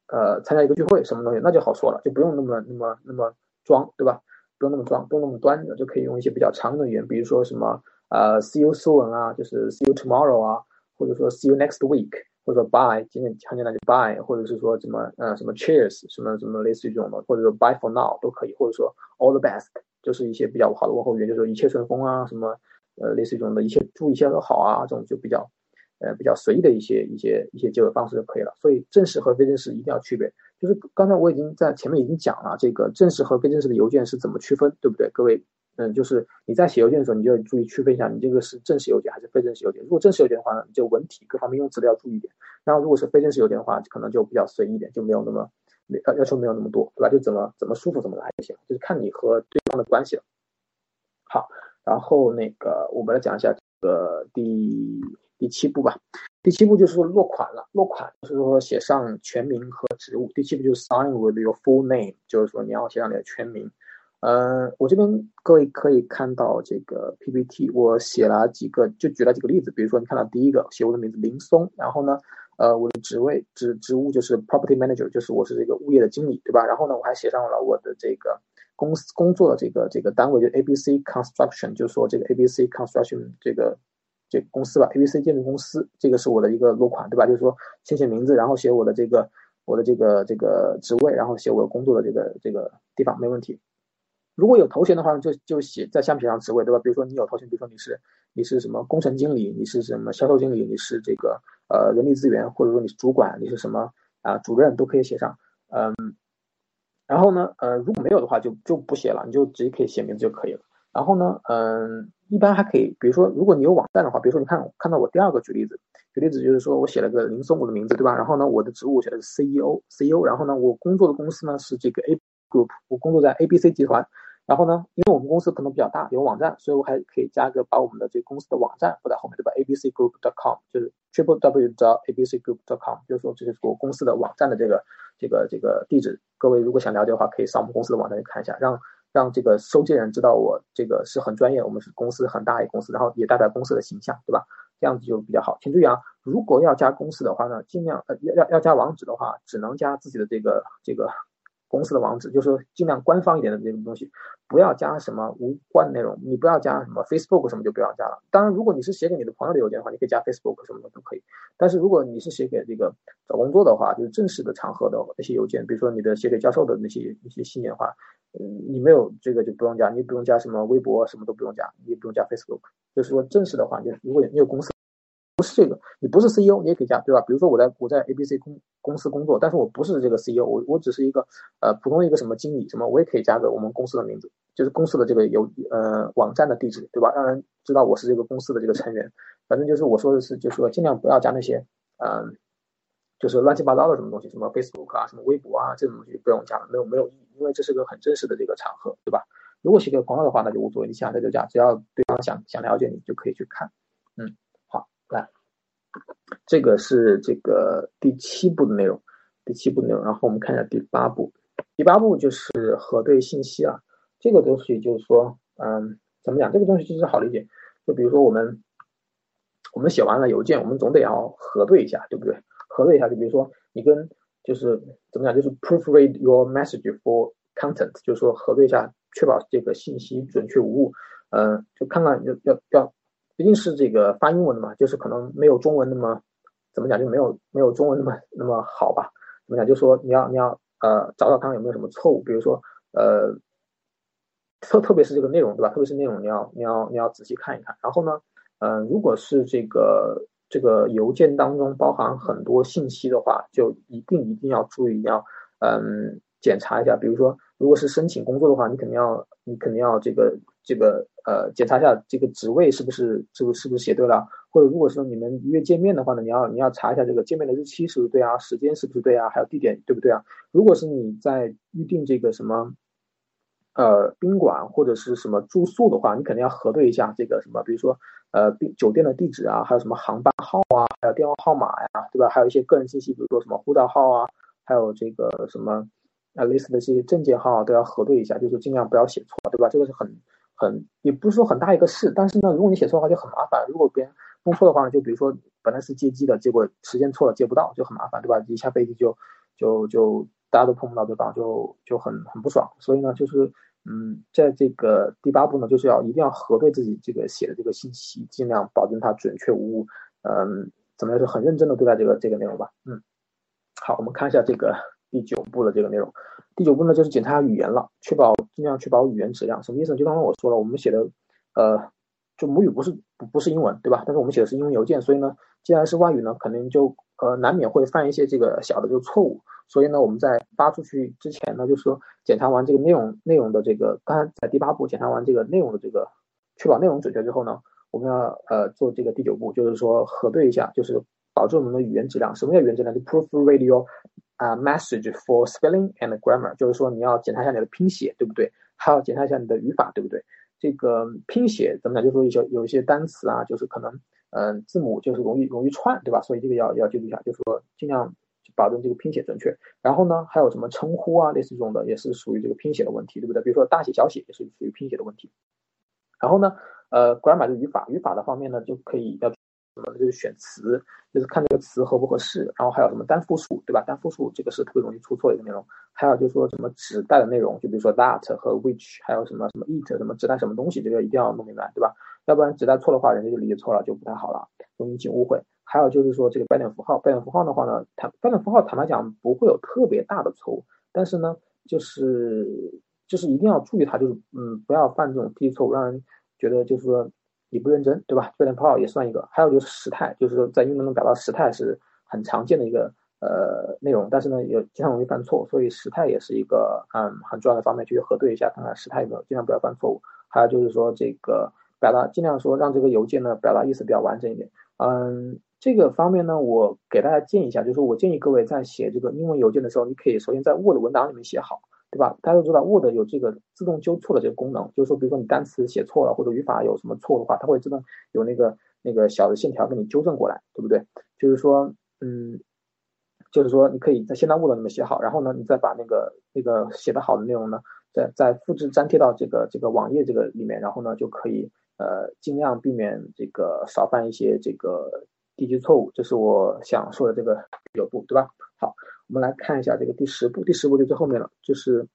呃，参加一个聚会，什么东西，那就好说了，就不用那么那么那么装，对吧？不用那么装，不用那么端着，就可以用一些比较长的语言，比如说什么呃，see you soon 啊，就是 see you tomorrow 啊，或者说 see you next week，或者说 bye，今天很简单就 bye，或者是说什么呃什么 cheers，什么什么类似于这种的，或者说 bye for now 都可以，或者说 all the best。就是一些比较好的问候语，就是一切顺风啊，什么呃，类似于这种的一切祝一切都好啊，这种就比较呃比较随意的一些一些一些结尾方式就可以了。所以正式和非正式一定要区别。就是刚才我已经在前面已经讲了，这个正式和非正式的邮件是怎么区分，对不对？各位，嗯，就是你在写邮件的时候，你就注意区分一下，你这个是正式邮件还是非正式邮件。如果正式邮件的话呢，你就文体各方面用词都要注意一点。然后如果是非正式邮件的话，可能就比较随意一点，就没有那么要要求没有那么多，对吧？就怎么怎么舒服怎么来就行，就是看你和对方的关系了。好，然后那个我们来讲一下这个第第七步吧。第七步就是说落款了，落款就是说写上全名和职务。第七步就是 sign with your full name，就是说你要写上你的全名。呃，我这边各位可以看到这个 PPT，我写了几个，就举了几个例子。比如说你看到第一个写我的名字林松，然后呢，呃，我的职位职职务就是 property manager，就是我是这个物业的经理，对吧？然后呢，我还写上了我的这个。公司工作的这个这个单位就 A B C Construction，就是说这个 A B C Construction 这个这个公司吧，A B C 建筑公司，这个是我的一个落款，对吧？就是说先写名字，然后写我的这个我的这个这个职位，然后写我工作的这个这个地方，没问题。如果有头衔的话，就就写在橡皮上职位，对吧？比如说你有头衔，比如说你是你是什么工程经理，你是什么销售经理，你是这个呃人力资源，或者说你是主管，你是什么啊主任都可以写上，嗯。然后呢，呃，如果没有的话，就就不写了，你就直接可以写名字就可以了。然后呢，嗯，一般还可以，比如说，如果你有网站的话，比如说你看看到我第二个举例子，举例子就是说我写了个林松我的名字，对吧？然后呢，我的职务写的是 CEO，CEO，然后呢，我工作的公司呢是这个 A Group，我工作在 ABC 集团。然后呢，因为我们公司可能比较大，有网站，所以我还可以加个把我们的这个公司的网站放在后面，对吧？abcgroup.com 就是 triple w 的 abcgroup.com，就是说这是我公司的网站的这个这个这个地址。各位如果想了解的话，可以上我们公司的网站去看一下，让让这个收件人知道我这个是很专业，我们是公司很大一个公司，然后也代表公司的形象，对吧？这样子就比较好。请注意啊，如果要加公司的话呢，尽量呃要要要加网址的话，只能加自己的这个这个。公司的网址，就是说尽量官方一点的这种东西，不要加什么无关内容。你不要加什么 Facebook 什么就不要加了。当然，如果你是写给你的朋友的邮件的话，你可以加 Facebook 什么的都可以。但是如果你是写给这个找工作的话，就是正式的场合的那些邮件，比如说你的写给教授的那些一些信件的话，嗯，你没有这个就不用加，你不用加什么微博，什么都不用加，你也不用加 Facebook。就是说正式的话，就如果你有公司。不是这个，你不是 CEO，你也可以加，对吧？比如说我在我在 ABC 公公司工作，但是我不是这个 CEO，我我只是一个呃普通一个什么经理什么，我也可以加个我们公司的名字，就是公司的这个有呃网站的地址，对吧？让人知道我是这个公司的这个成员。反正就是我说的是，就是说尽量不要加那些嗯，就是乱七八糟的什么东西，什么 Facebook 啊，什么微博啊这种东西不用加了，没有没有意义，因为这是个很真实的这个场合，对吧？如果写给朋友的话，那就无所谓，你想加就加，只要对方想想了解你，就可以去看，嗯。来，这个是这个第七步的内容，第七步内容。然后我们看一下第八步，第八步就是核对信息啊。这个东西就是说，嗯，怎么讲？这个东西其实好理解。就比如说我们，我们写完了邮件，我们总得要核对一下，对不对？核对一下，就比如说你跟就是怎么讲？就是 proofread your message for content，就是说核对一下，确保这个信息准确无误。嗯，就看看要要要。毕竟是这个发英文的嘛，就是可能没有中文那么怎么讲，就没有没有中文那么那么好吧？怎么讲？就说你要你要呃找找看有没有什么错误，比如说呃特特别是这个内容对吧？特别是内容你要你要你要仔细看一看。然后呢，嗯，如果是这个这个邮件当中包含很多信息的话，就一定一定要注意要嗯检查一下。比如说如果是申请工作的话，你肯定要你肯定要这个这个。呃，检查一下这个职位是不是是不是不是写对了，或者如果说你们约见面的话呢，你要你要查一下这个见面的日期是不是对啊，时间是不是对啊，还有地点对不对啊？如果是你在预定这个什么呃宾馆或者是什么住宿的话，你肯定要核对一下这个什么，比如说呃宾酒店的地址啊，还有什么航班号啊，还有电话号码呀，对吧？还有一些个人信息，比如说什么护照号啊，还有这个什么啊类似的这些证件号都要核对一下，就是尽量不要写错，对吧？这个是很。很也不是说很大一个事，但是呢，如果你写错的话就很麻烦。如果别人弄错的话呢，就比如说本来是接机的，结果时间错了接不到，就很麻烦，对吧？一下飞机就就就大家都碰不到对方，就就很很不爽。所以呢，就是嗯，在这个第八步呢，就是要一定要核对自己这个写的这个信息，尽量保证它准确无误。嗯，怎么样是很认真的对待这个这个内容吧？嗯，好，我们看一下这个。第九步的这个内容，第九步呢就是检查语言了，确保尽量确保语言质量。什么意思？就刚刚我说了，我们写的，呃，就母语不是不不是英文，对吧？但是我们写的是英文邮件，所以呢，既然是外语呢，肯定就呃难免会犯一些这个小的这个错误。所以呢，我们在发出去之前呢，就是说检查完这个内容内容的这个，刚才在第八步检查完这个内容的这个，确保内容准确之后呢，我们要呃做这个第九步，就是说核对一下，就是保证我们的语言质量。什么叫语言质量？就 proofread your 啊，message for spelling and grammar，就是说你要检查一下你的拼写，对不对？还要检查一下你的语法，对不对？这个拼写怎么讲？就是说有有一些单词啊，就是可能嗯字母就是容易容易串，对吧？所以这个要要记住一下，就是说尽量保证这个拼写准确。然后呢，还有什么称呼啊，类似这种的，也是属于这个拼写的问题，对不对？比如说大写小写也是属于拼写的问题。然后呢，呃，grammar 就语法，语法的方面呢就可以要。什么就是选词，就是看这个词合不合适，然后还有什么单复数，对吧？单复数这个是特别容易出错的一个内容。还有就是说什么指代的内容，就比如说 that 和 which，还有什么什么 it，什么指代什么东西，这个一定要弄明白，对吧？要不然指代错的话，人家就理解错了，就不太好了，容易引起误会。还有就是说这个标点符号，标点符号的话呢，它标点符号坦白讲不会有特别大的错误，但是呢，就是就是一定要注意它，就是嗯，不要犯这种低错误，让人觉得就是说。你不认真，对吧？标点符号也算一个，还有就是时态，就是说在英文中表达时态是很常见的一个呃内容，但是呢也经常容易犯错，所以时态也是一个嗯很重要的方面，去核对一下，看看时态有没有，尽量不要犯错误。还有就是说这个表达，尽量说让这个邮件呢表达意思比较完整一点。嗯，这个方面呢，我给大家建议一下，就是我建议各位在写这个英文邮件的时候，你可以首先在 Word 文档里面写好。对吧？大家都知道，Word 有这个自动纠错的这个功能，就是说，比如说你单词写错了，或者语法有什么错的话，它会自动有那个那个小的线条给你纠正过来，对不对？就是说，嗯，就是说，你可以在先在 Word 里面写好，然后呢，你再把那个那个写的好的内容呢，再再复制粘贴到这个这个网页这个里面，然后呢，就可以呃尽量避免这个少犯一些这个低级错误。这是我想说的这个有步，对吧？好。我们来看一下这个第十步，第十步就最后面了，就是，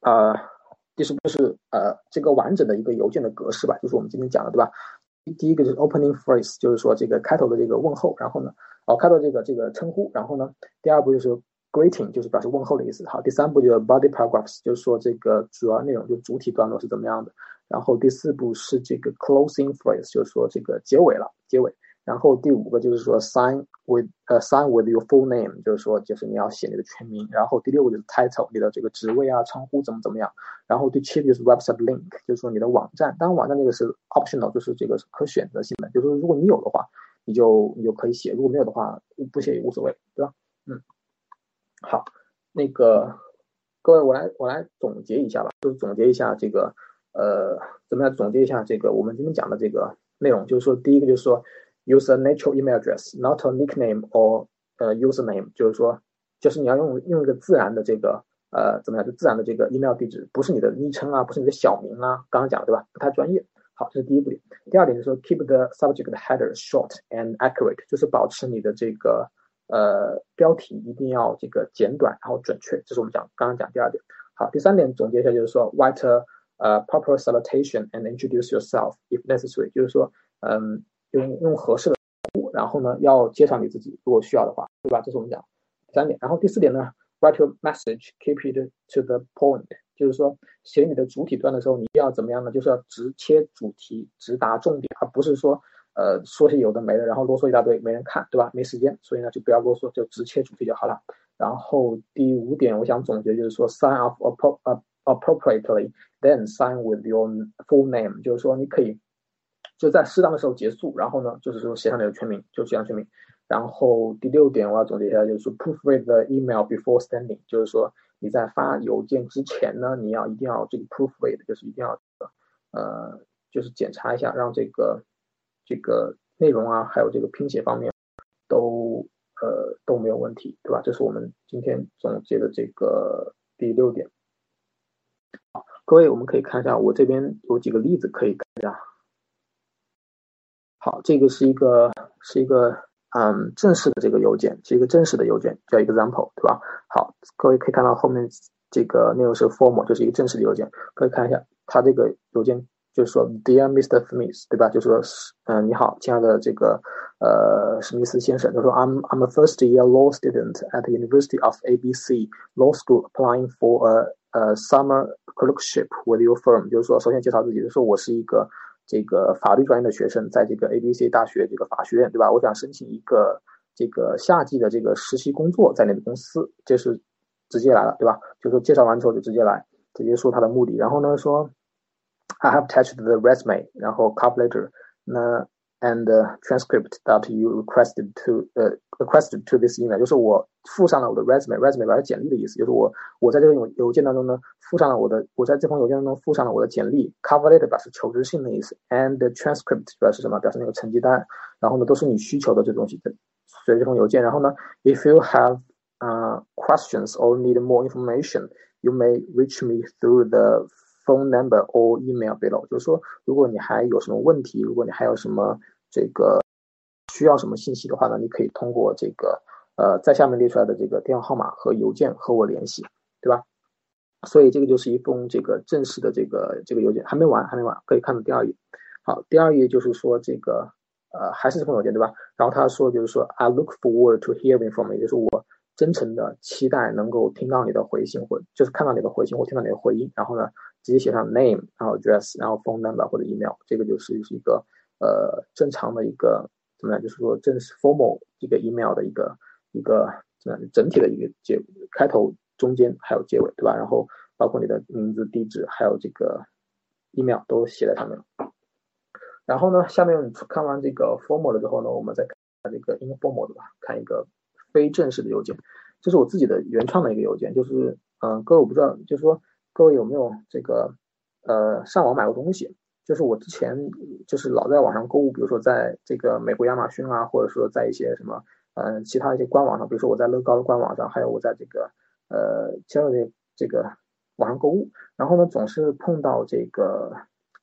呃，第十步是呃这个完整的一个邮件的格式吧，就是我们今天讲的，对吧？第一个就是 opening phrase，就是说这个开头的这个问候，然后呢，哦，开头这个这个称呼，然后呢，第二步就是 greeting，就是表示问候的意思。好，第三步就是 body paragraphs，就是说这个主要内容，就主体段落是怎么样的。然后第四步是这个 closing phrase，就是说这个结尾了，结尾。然后第五个就是说 sign with 呃 sign with your full name，就是说就是你要写你的全名。然后第六个就是 title，你的这个职位啊称呼怎么怎么样。然后第七个就是 website link，就是说你的网站。当然网站这个是 optional，就是这个是可选择性的，就是说如果你有的话，你就你就可以写；如果没有的话，不写也无所谓，对吧？嗯，好，那个各位我来我来总结一下吧，就是总结一下这个呃怎么样总结一下这个我们今天讲的这个内容，就是说第一个就是说。Use a natural email address, not a nickname or 呃 username，就是说，就是你要用用一个自然的这个呃怎么样，就自然的这个 email 地址，不是你的昵称啊，不是你的小名啊，刚刚讲了对吧？不太专业。好，这是第一步。第二点就是说，keep the subject header short and accurate，就是保持你的这个呃标题一定要这个简短然后准确，这是我们讲刚刚讲第二点。好，第三点总结一下就是说，write a, a proper salutation and introduce yourself if necessary，就是说，嗯，用用合适的，然后呢，要介绍你自己，如果需要的话，对吧？这是我们讲第三点。然后第四点呢，write your message, keep it to the point，就是说写你的主体段的时候，你要怎么样呢？就是要直切主题，直达重点，而不是说呃说些有的没的，然后啰嗦一大堆，没人看，对吧？没时间，所以呢就不要啰嗦，就直切主题就好了。然后第五点，我想总结就是说，sign off appropriately, then sign with your full name，就是说你可以就在适当的时候结束，然后呢，就是说写上你的全名，就写上全名。然后第六点我要总结一下，就是说 proofread the email before sending，就是说你在发邮件之前呢，你要一定要这个 proofread，就是一定要呃，就是检查一下，让这个这个内容啊，还有这个拼写方面都呃都没有问题，对吧？这是我们今天总结的这个第六点。好，各位我们可以看一下，我这边有几个例子可以看一下。好，这个是一个是一个嗯正式的这个邮件，是一个正式的邮件，叫 example，对吧？好，各位可以看到后面这个内容是 formal，就是一个正式的邮件。可以看一下，它这个邮件就是说，Dear Mr. Smith，对吧？就是说，嗯，你好，亲爱的这个呃史密斯先生。他说，I'm I'm a first year law student at the University of ABC Law School, applying for a a summer clerkship with your firm。就是说，首先介绍自己，就是说我是一个。这个法律专业的学生在这个 A B C 大学这个法学院，对吧？我想申请一个这个夏季的这个实习工作，在那个公司，这是直接来了，对吧？就是介绍完之后就直接来，直接说他的目的。然后呢，说 I have attached the resume，然后 cup letter 那。and transcript that you requested to 呃 requested to this email，就是我附上了我的 resume，resume 表示简历的意思，就是我我在这个邮邮件当中呢附上了我的，我在这封邮件当中附上了我的简历，cover letter 表示求职信的意思，and transcript 表示什么？表示那个成绩单，然后呢都是你需求的这东西，所以这封邮件，然后呢，if you have uh questions or need more information, you may reach me through the phone number or email below，就是说，如果你还有什么问题，如果你还有什么这个需要什么信息的话呢，你可以通过这个呃在下面列出来的这个电话号码和邮件和我联系，对吧？所以这个就是一封这个正式的这个这个邮件，还没完，还没完，可以看到第二页。好，第二页就是说这个呃还是这封邮件，对吧？然后他说就是说，I look forward to hearing from you，就是我。真诚的期待能够听到你的回信，或就是看到你的回信或听到你的回音，然后呢，直接写上 name，然后 address，然后 phone number 或者 email，这个就是是一个呃正常的一个怎么样，就是说正式 formal 一个 email 的一个一个怎么样整体的一个结开头、中间还有结尾，对吧？然后包括你的名字、地址还有这个 email 都写在上面了。然后呢，下面看完这个 formal 了之后呢，我们再看这个 informal 的吧，看一个。非正式的邮件，这是我自己的原创的一个邮件，就是，嗯，各位我不知道，就是说各位有没有这个，呃，上网买过东西？就是我之前就是老在网上购物，比如说在这个美国亚马逊啊，或者说在一些什么，嗯，其他一些官网上，比如说我在乐高的官网上，还有我在这个，呃，其他的这个网上购物，然后呢，总是碰到这个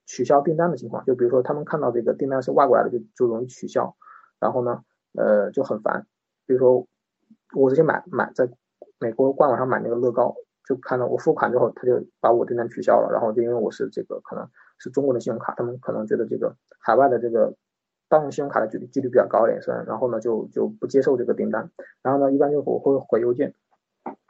取消订单的情况，就比如说他们看到这个订单是外过来的，就就容易取消，然后呢，呃，就很烦，比如说。我之前买买在美国官网上买那个乐高，就看到我付款之后，他就把我订单取消了。然后就因为我是这个可能是中国的信用卡，他们可能觉得这个海外的这个盗用信用卡的几率几率比较高一点，是然后呢就就不接受这个订单。然后呢，一般就我会回邮件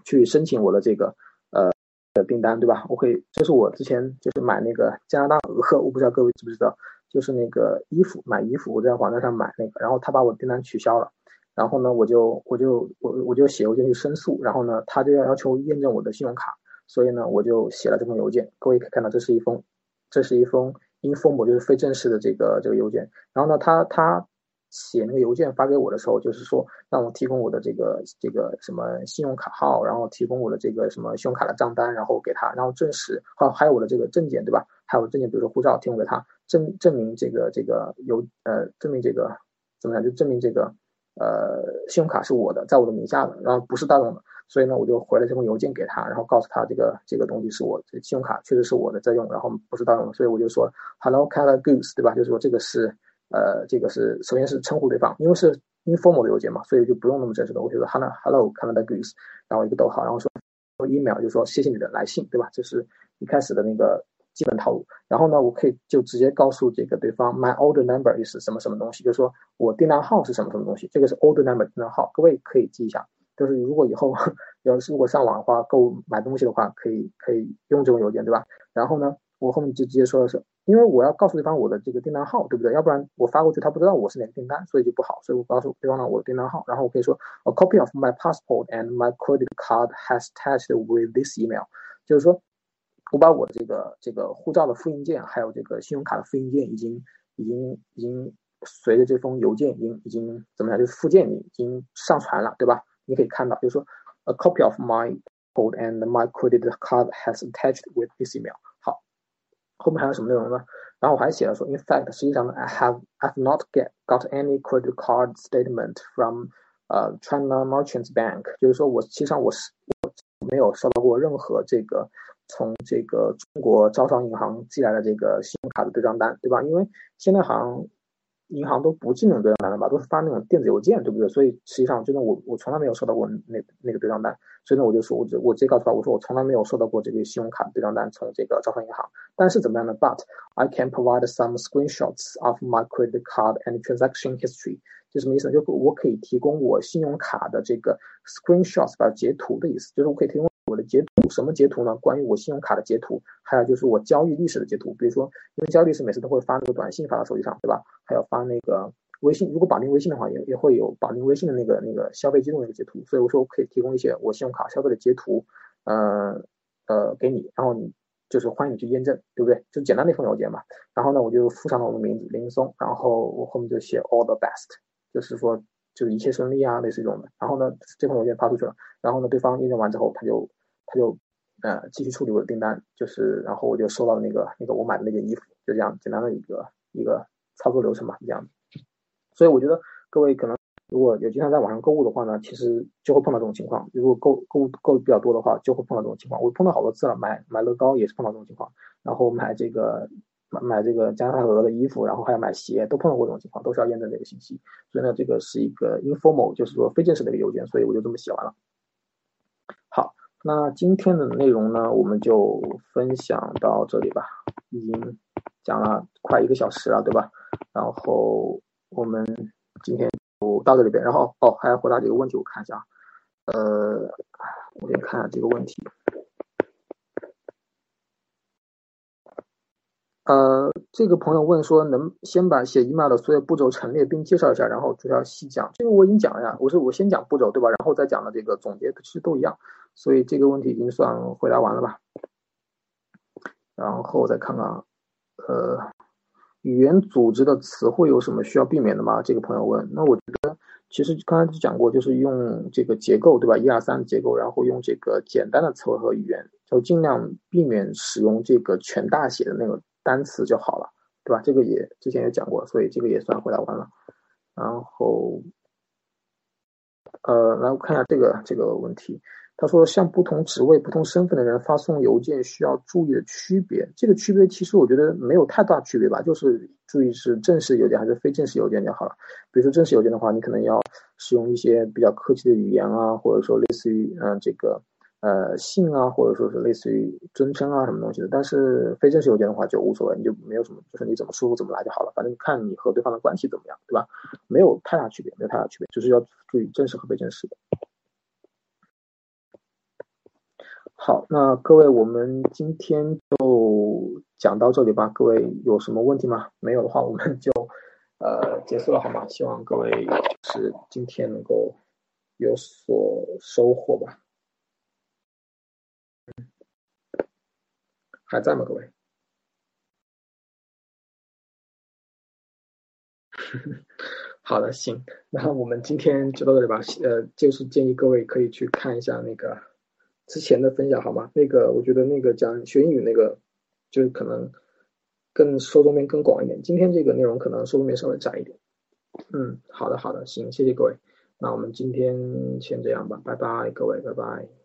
去申请我的这个呃的订单，对吧？我可以，这是我之前就是买那个加拿大鹅，我不知道各位知不知道，就是那个衣服买衣服，我在网站上买那个，然后他把我订单取消了。然后呢，我就我就我我就写邮件去申诉，然后呢，他就要要求验证我的信用卡，所以呢，我就写了这封邮件。各位可以看到，这是一封，这是一封 informal，就是非正式的这个这个邮件。然后呢，他他写那个邮件发给我的时候，就是说让我提供我的这个这个什么信用卡号，然后提供我的这个什么信用卡的账单，然后给他，然后证实，还还有我的这个证件，对吧？还有证件，比如说护照，提供给他，证证明这个这个邮呃证明这个怎么样？就证明这个。呃，信用卡是我的，在我的名下的，然后不是大众的，所以呢，我就回了这封邮件给他，然后告诉他这个这个东西是我这信用卡确实是我的在用，然后不是大众的，所以我就说 Hello Canada Goose，对吧？就是说这个是呃，这个是首先是称呼对方，因为是 informal 的邮件嘛，所以就不用那么正式的，我就说 Hello Hello Canada Goose，然后一个逗号，然后说 email 就说谢谢你的来信，对吧？这是一开始的那个基本套路。然后呢，我可以就直接告诉这个对方，my order number is 什么什么东西，就是说我订单号是什么什么东西，这个是 order number 订单号，各位可以记一下。就是如果以后 *laughs* 要是如果上网的话，购买东西的话，可以可以用这种邮件，对吧？然后呢，我后面就直接说的是。因为我要告诉对方我的这个订单号，对不对？要不然我发过去他不知道我是哪个订单，所以就不好。所以我告诉对方了我的订单号，然后我可以说，A copy of my passport and my credit card has attached with this email。就是说，我把我的这个这个护照的复印件，还有这个信用卡的复印件，已经已经已经随着这封邮件已经已经怎么样？就是附件已经上传了，对吧？你可以看到，就是说，A copy of my passport and my credit card has attached with this email。好后面还有什么内容呢？然后我还写了说，In fact，实际上呢，I have I've not get got any credit card statement from 呃 China Merchants Bank，就是说我实际上我是我没有收到过任何这个从这个中国招商银行寄来的这个信用卡的对账单，对吧？因为现在好像银行都不寄那种对账单了吧，都是发那种电子邮件，对不对？所以实际上真的我我从来没有收到过那那个对账单。所以呢，我就说，我我直接告诉他，我说我从来没有收到过这个信用卡对账单从这个招商银行。但是怎么样呢？But I can provide some screenshots of my credit card and transaction history。就什么意思呢？就我可以提供我信用卡的这个 screenshots，把截图的意思，就是我可以提供我的截图。什么截图呢？关于我信用卡的截图，还有就是我交易历史的截图。比如说，因为交易历史每次都会发那个短信发到手机上，对吧？还要发那个。微信如果绑定微信的话，也也会有绑定微信的那个那个消费记录那个截图，所以我说我可以提供一些我信用卡消费的截图，呃呃给你，然后你就是欢迎你去验证，对不对？就简单的一封邮件嘛。然后呢，我就附上了我的名字林松，然后我后面就写 all the best，就是说就是一切顺利啊，类似这种的。然后呢，这封邮件发出去了，然后呢，对方验证完之后，他就他就呃继续处理我的订单，就是然后我就收到了那个那个我买的那件衣服，就这样简单的一个一个操作流程吧，这样。所以我觉得各位可能如果有经常在网上购物的话呢，其实就会碰到这种情况。如果购购物购的比较多的话，就会碰到这种情况。我碰到好多次了，买买乐高也是碰到这种情况，然后买这个买买这个加拿大鹅的衣服，然后还要买鞋，都碰到过这种情况，都是要验证这个信息。所以呢，这个是一个 informal，就是说非正式的一个邮件，所以我就这么写完了。那今天的内容呢，我们就分享到这里吧，已经讲了快一个小时了，对吧？然后。我们今天就到这里边，然后哦，还要回答几个问题，我看一下，呃，我先看下这个问题。呃，这个朋友问说，能先把写 email 的所有步骤陈列并介绍一下，然后逐条细讲。这个我已经讲了呀，我说我先讲步骤，对吧？然后再讲的这个总结，其实都一样，所以这个问题已经算回答完了吧？然后再看看，呃。语言组织的词汇有什么需要避免的吗？这个朋友问。那我觉得，其实刚才就讲过，就是用这个结构，对吧？一二三结构，然后用这个简单的词汇和语言，就尽量避免使用这个全大写的那个单词就好了，对吧？这个也之前也讲过，所以这个也算回答完了。然后，呃，来我看一下这个这个问题。他说：“向不同职位、不同身份的人发送邮件需要注意的区别，这个区别其实我觉得没有太大区别吧，就是注意是正式邮件还是非正式邮件就好了。比如说正式邮件的话，你可能要使用一些比较客气的语言啊，或者说类似于嗯这个呃性啊，或者说是类似于尊称啊什么东西的。但是非正式邮件的话就无所谓，你就没有什么，就是你怎么舒服怎么来就好了，反正看你和对方的关系怎么样，对吧？没有太大区别，没有太大区别，就是要注意正式和非正式的。”好，那各位，我们今天就讲到这里吧。各位有什么问题吗？没有的话，我们就呃结束了，好吗？希望各位就是今天能够有所收获吧。还在吗，各位？*laughs* 好的，行，那我们今天就到这里吧。呃，就是建议各位可以去看一下那个。之前的分享好吗？那个我觉得那个讲学英语那个，就是可能更受众面更广一点。今天这个内容可能受众面稍微窄一点。嗯，好的好的，行，谢谢各位。那我们今天先这样吧，拜拜，各位，拜拜。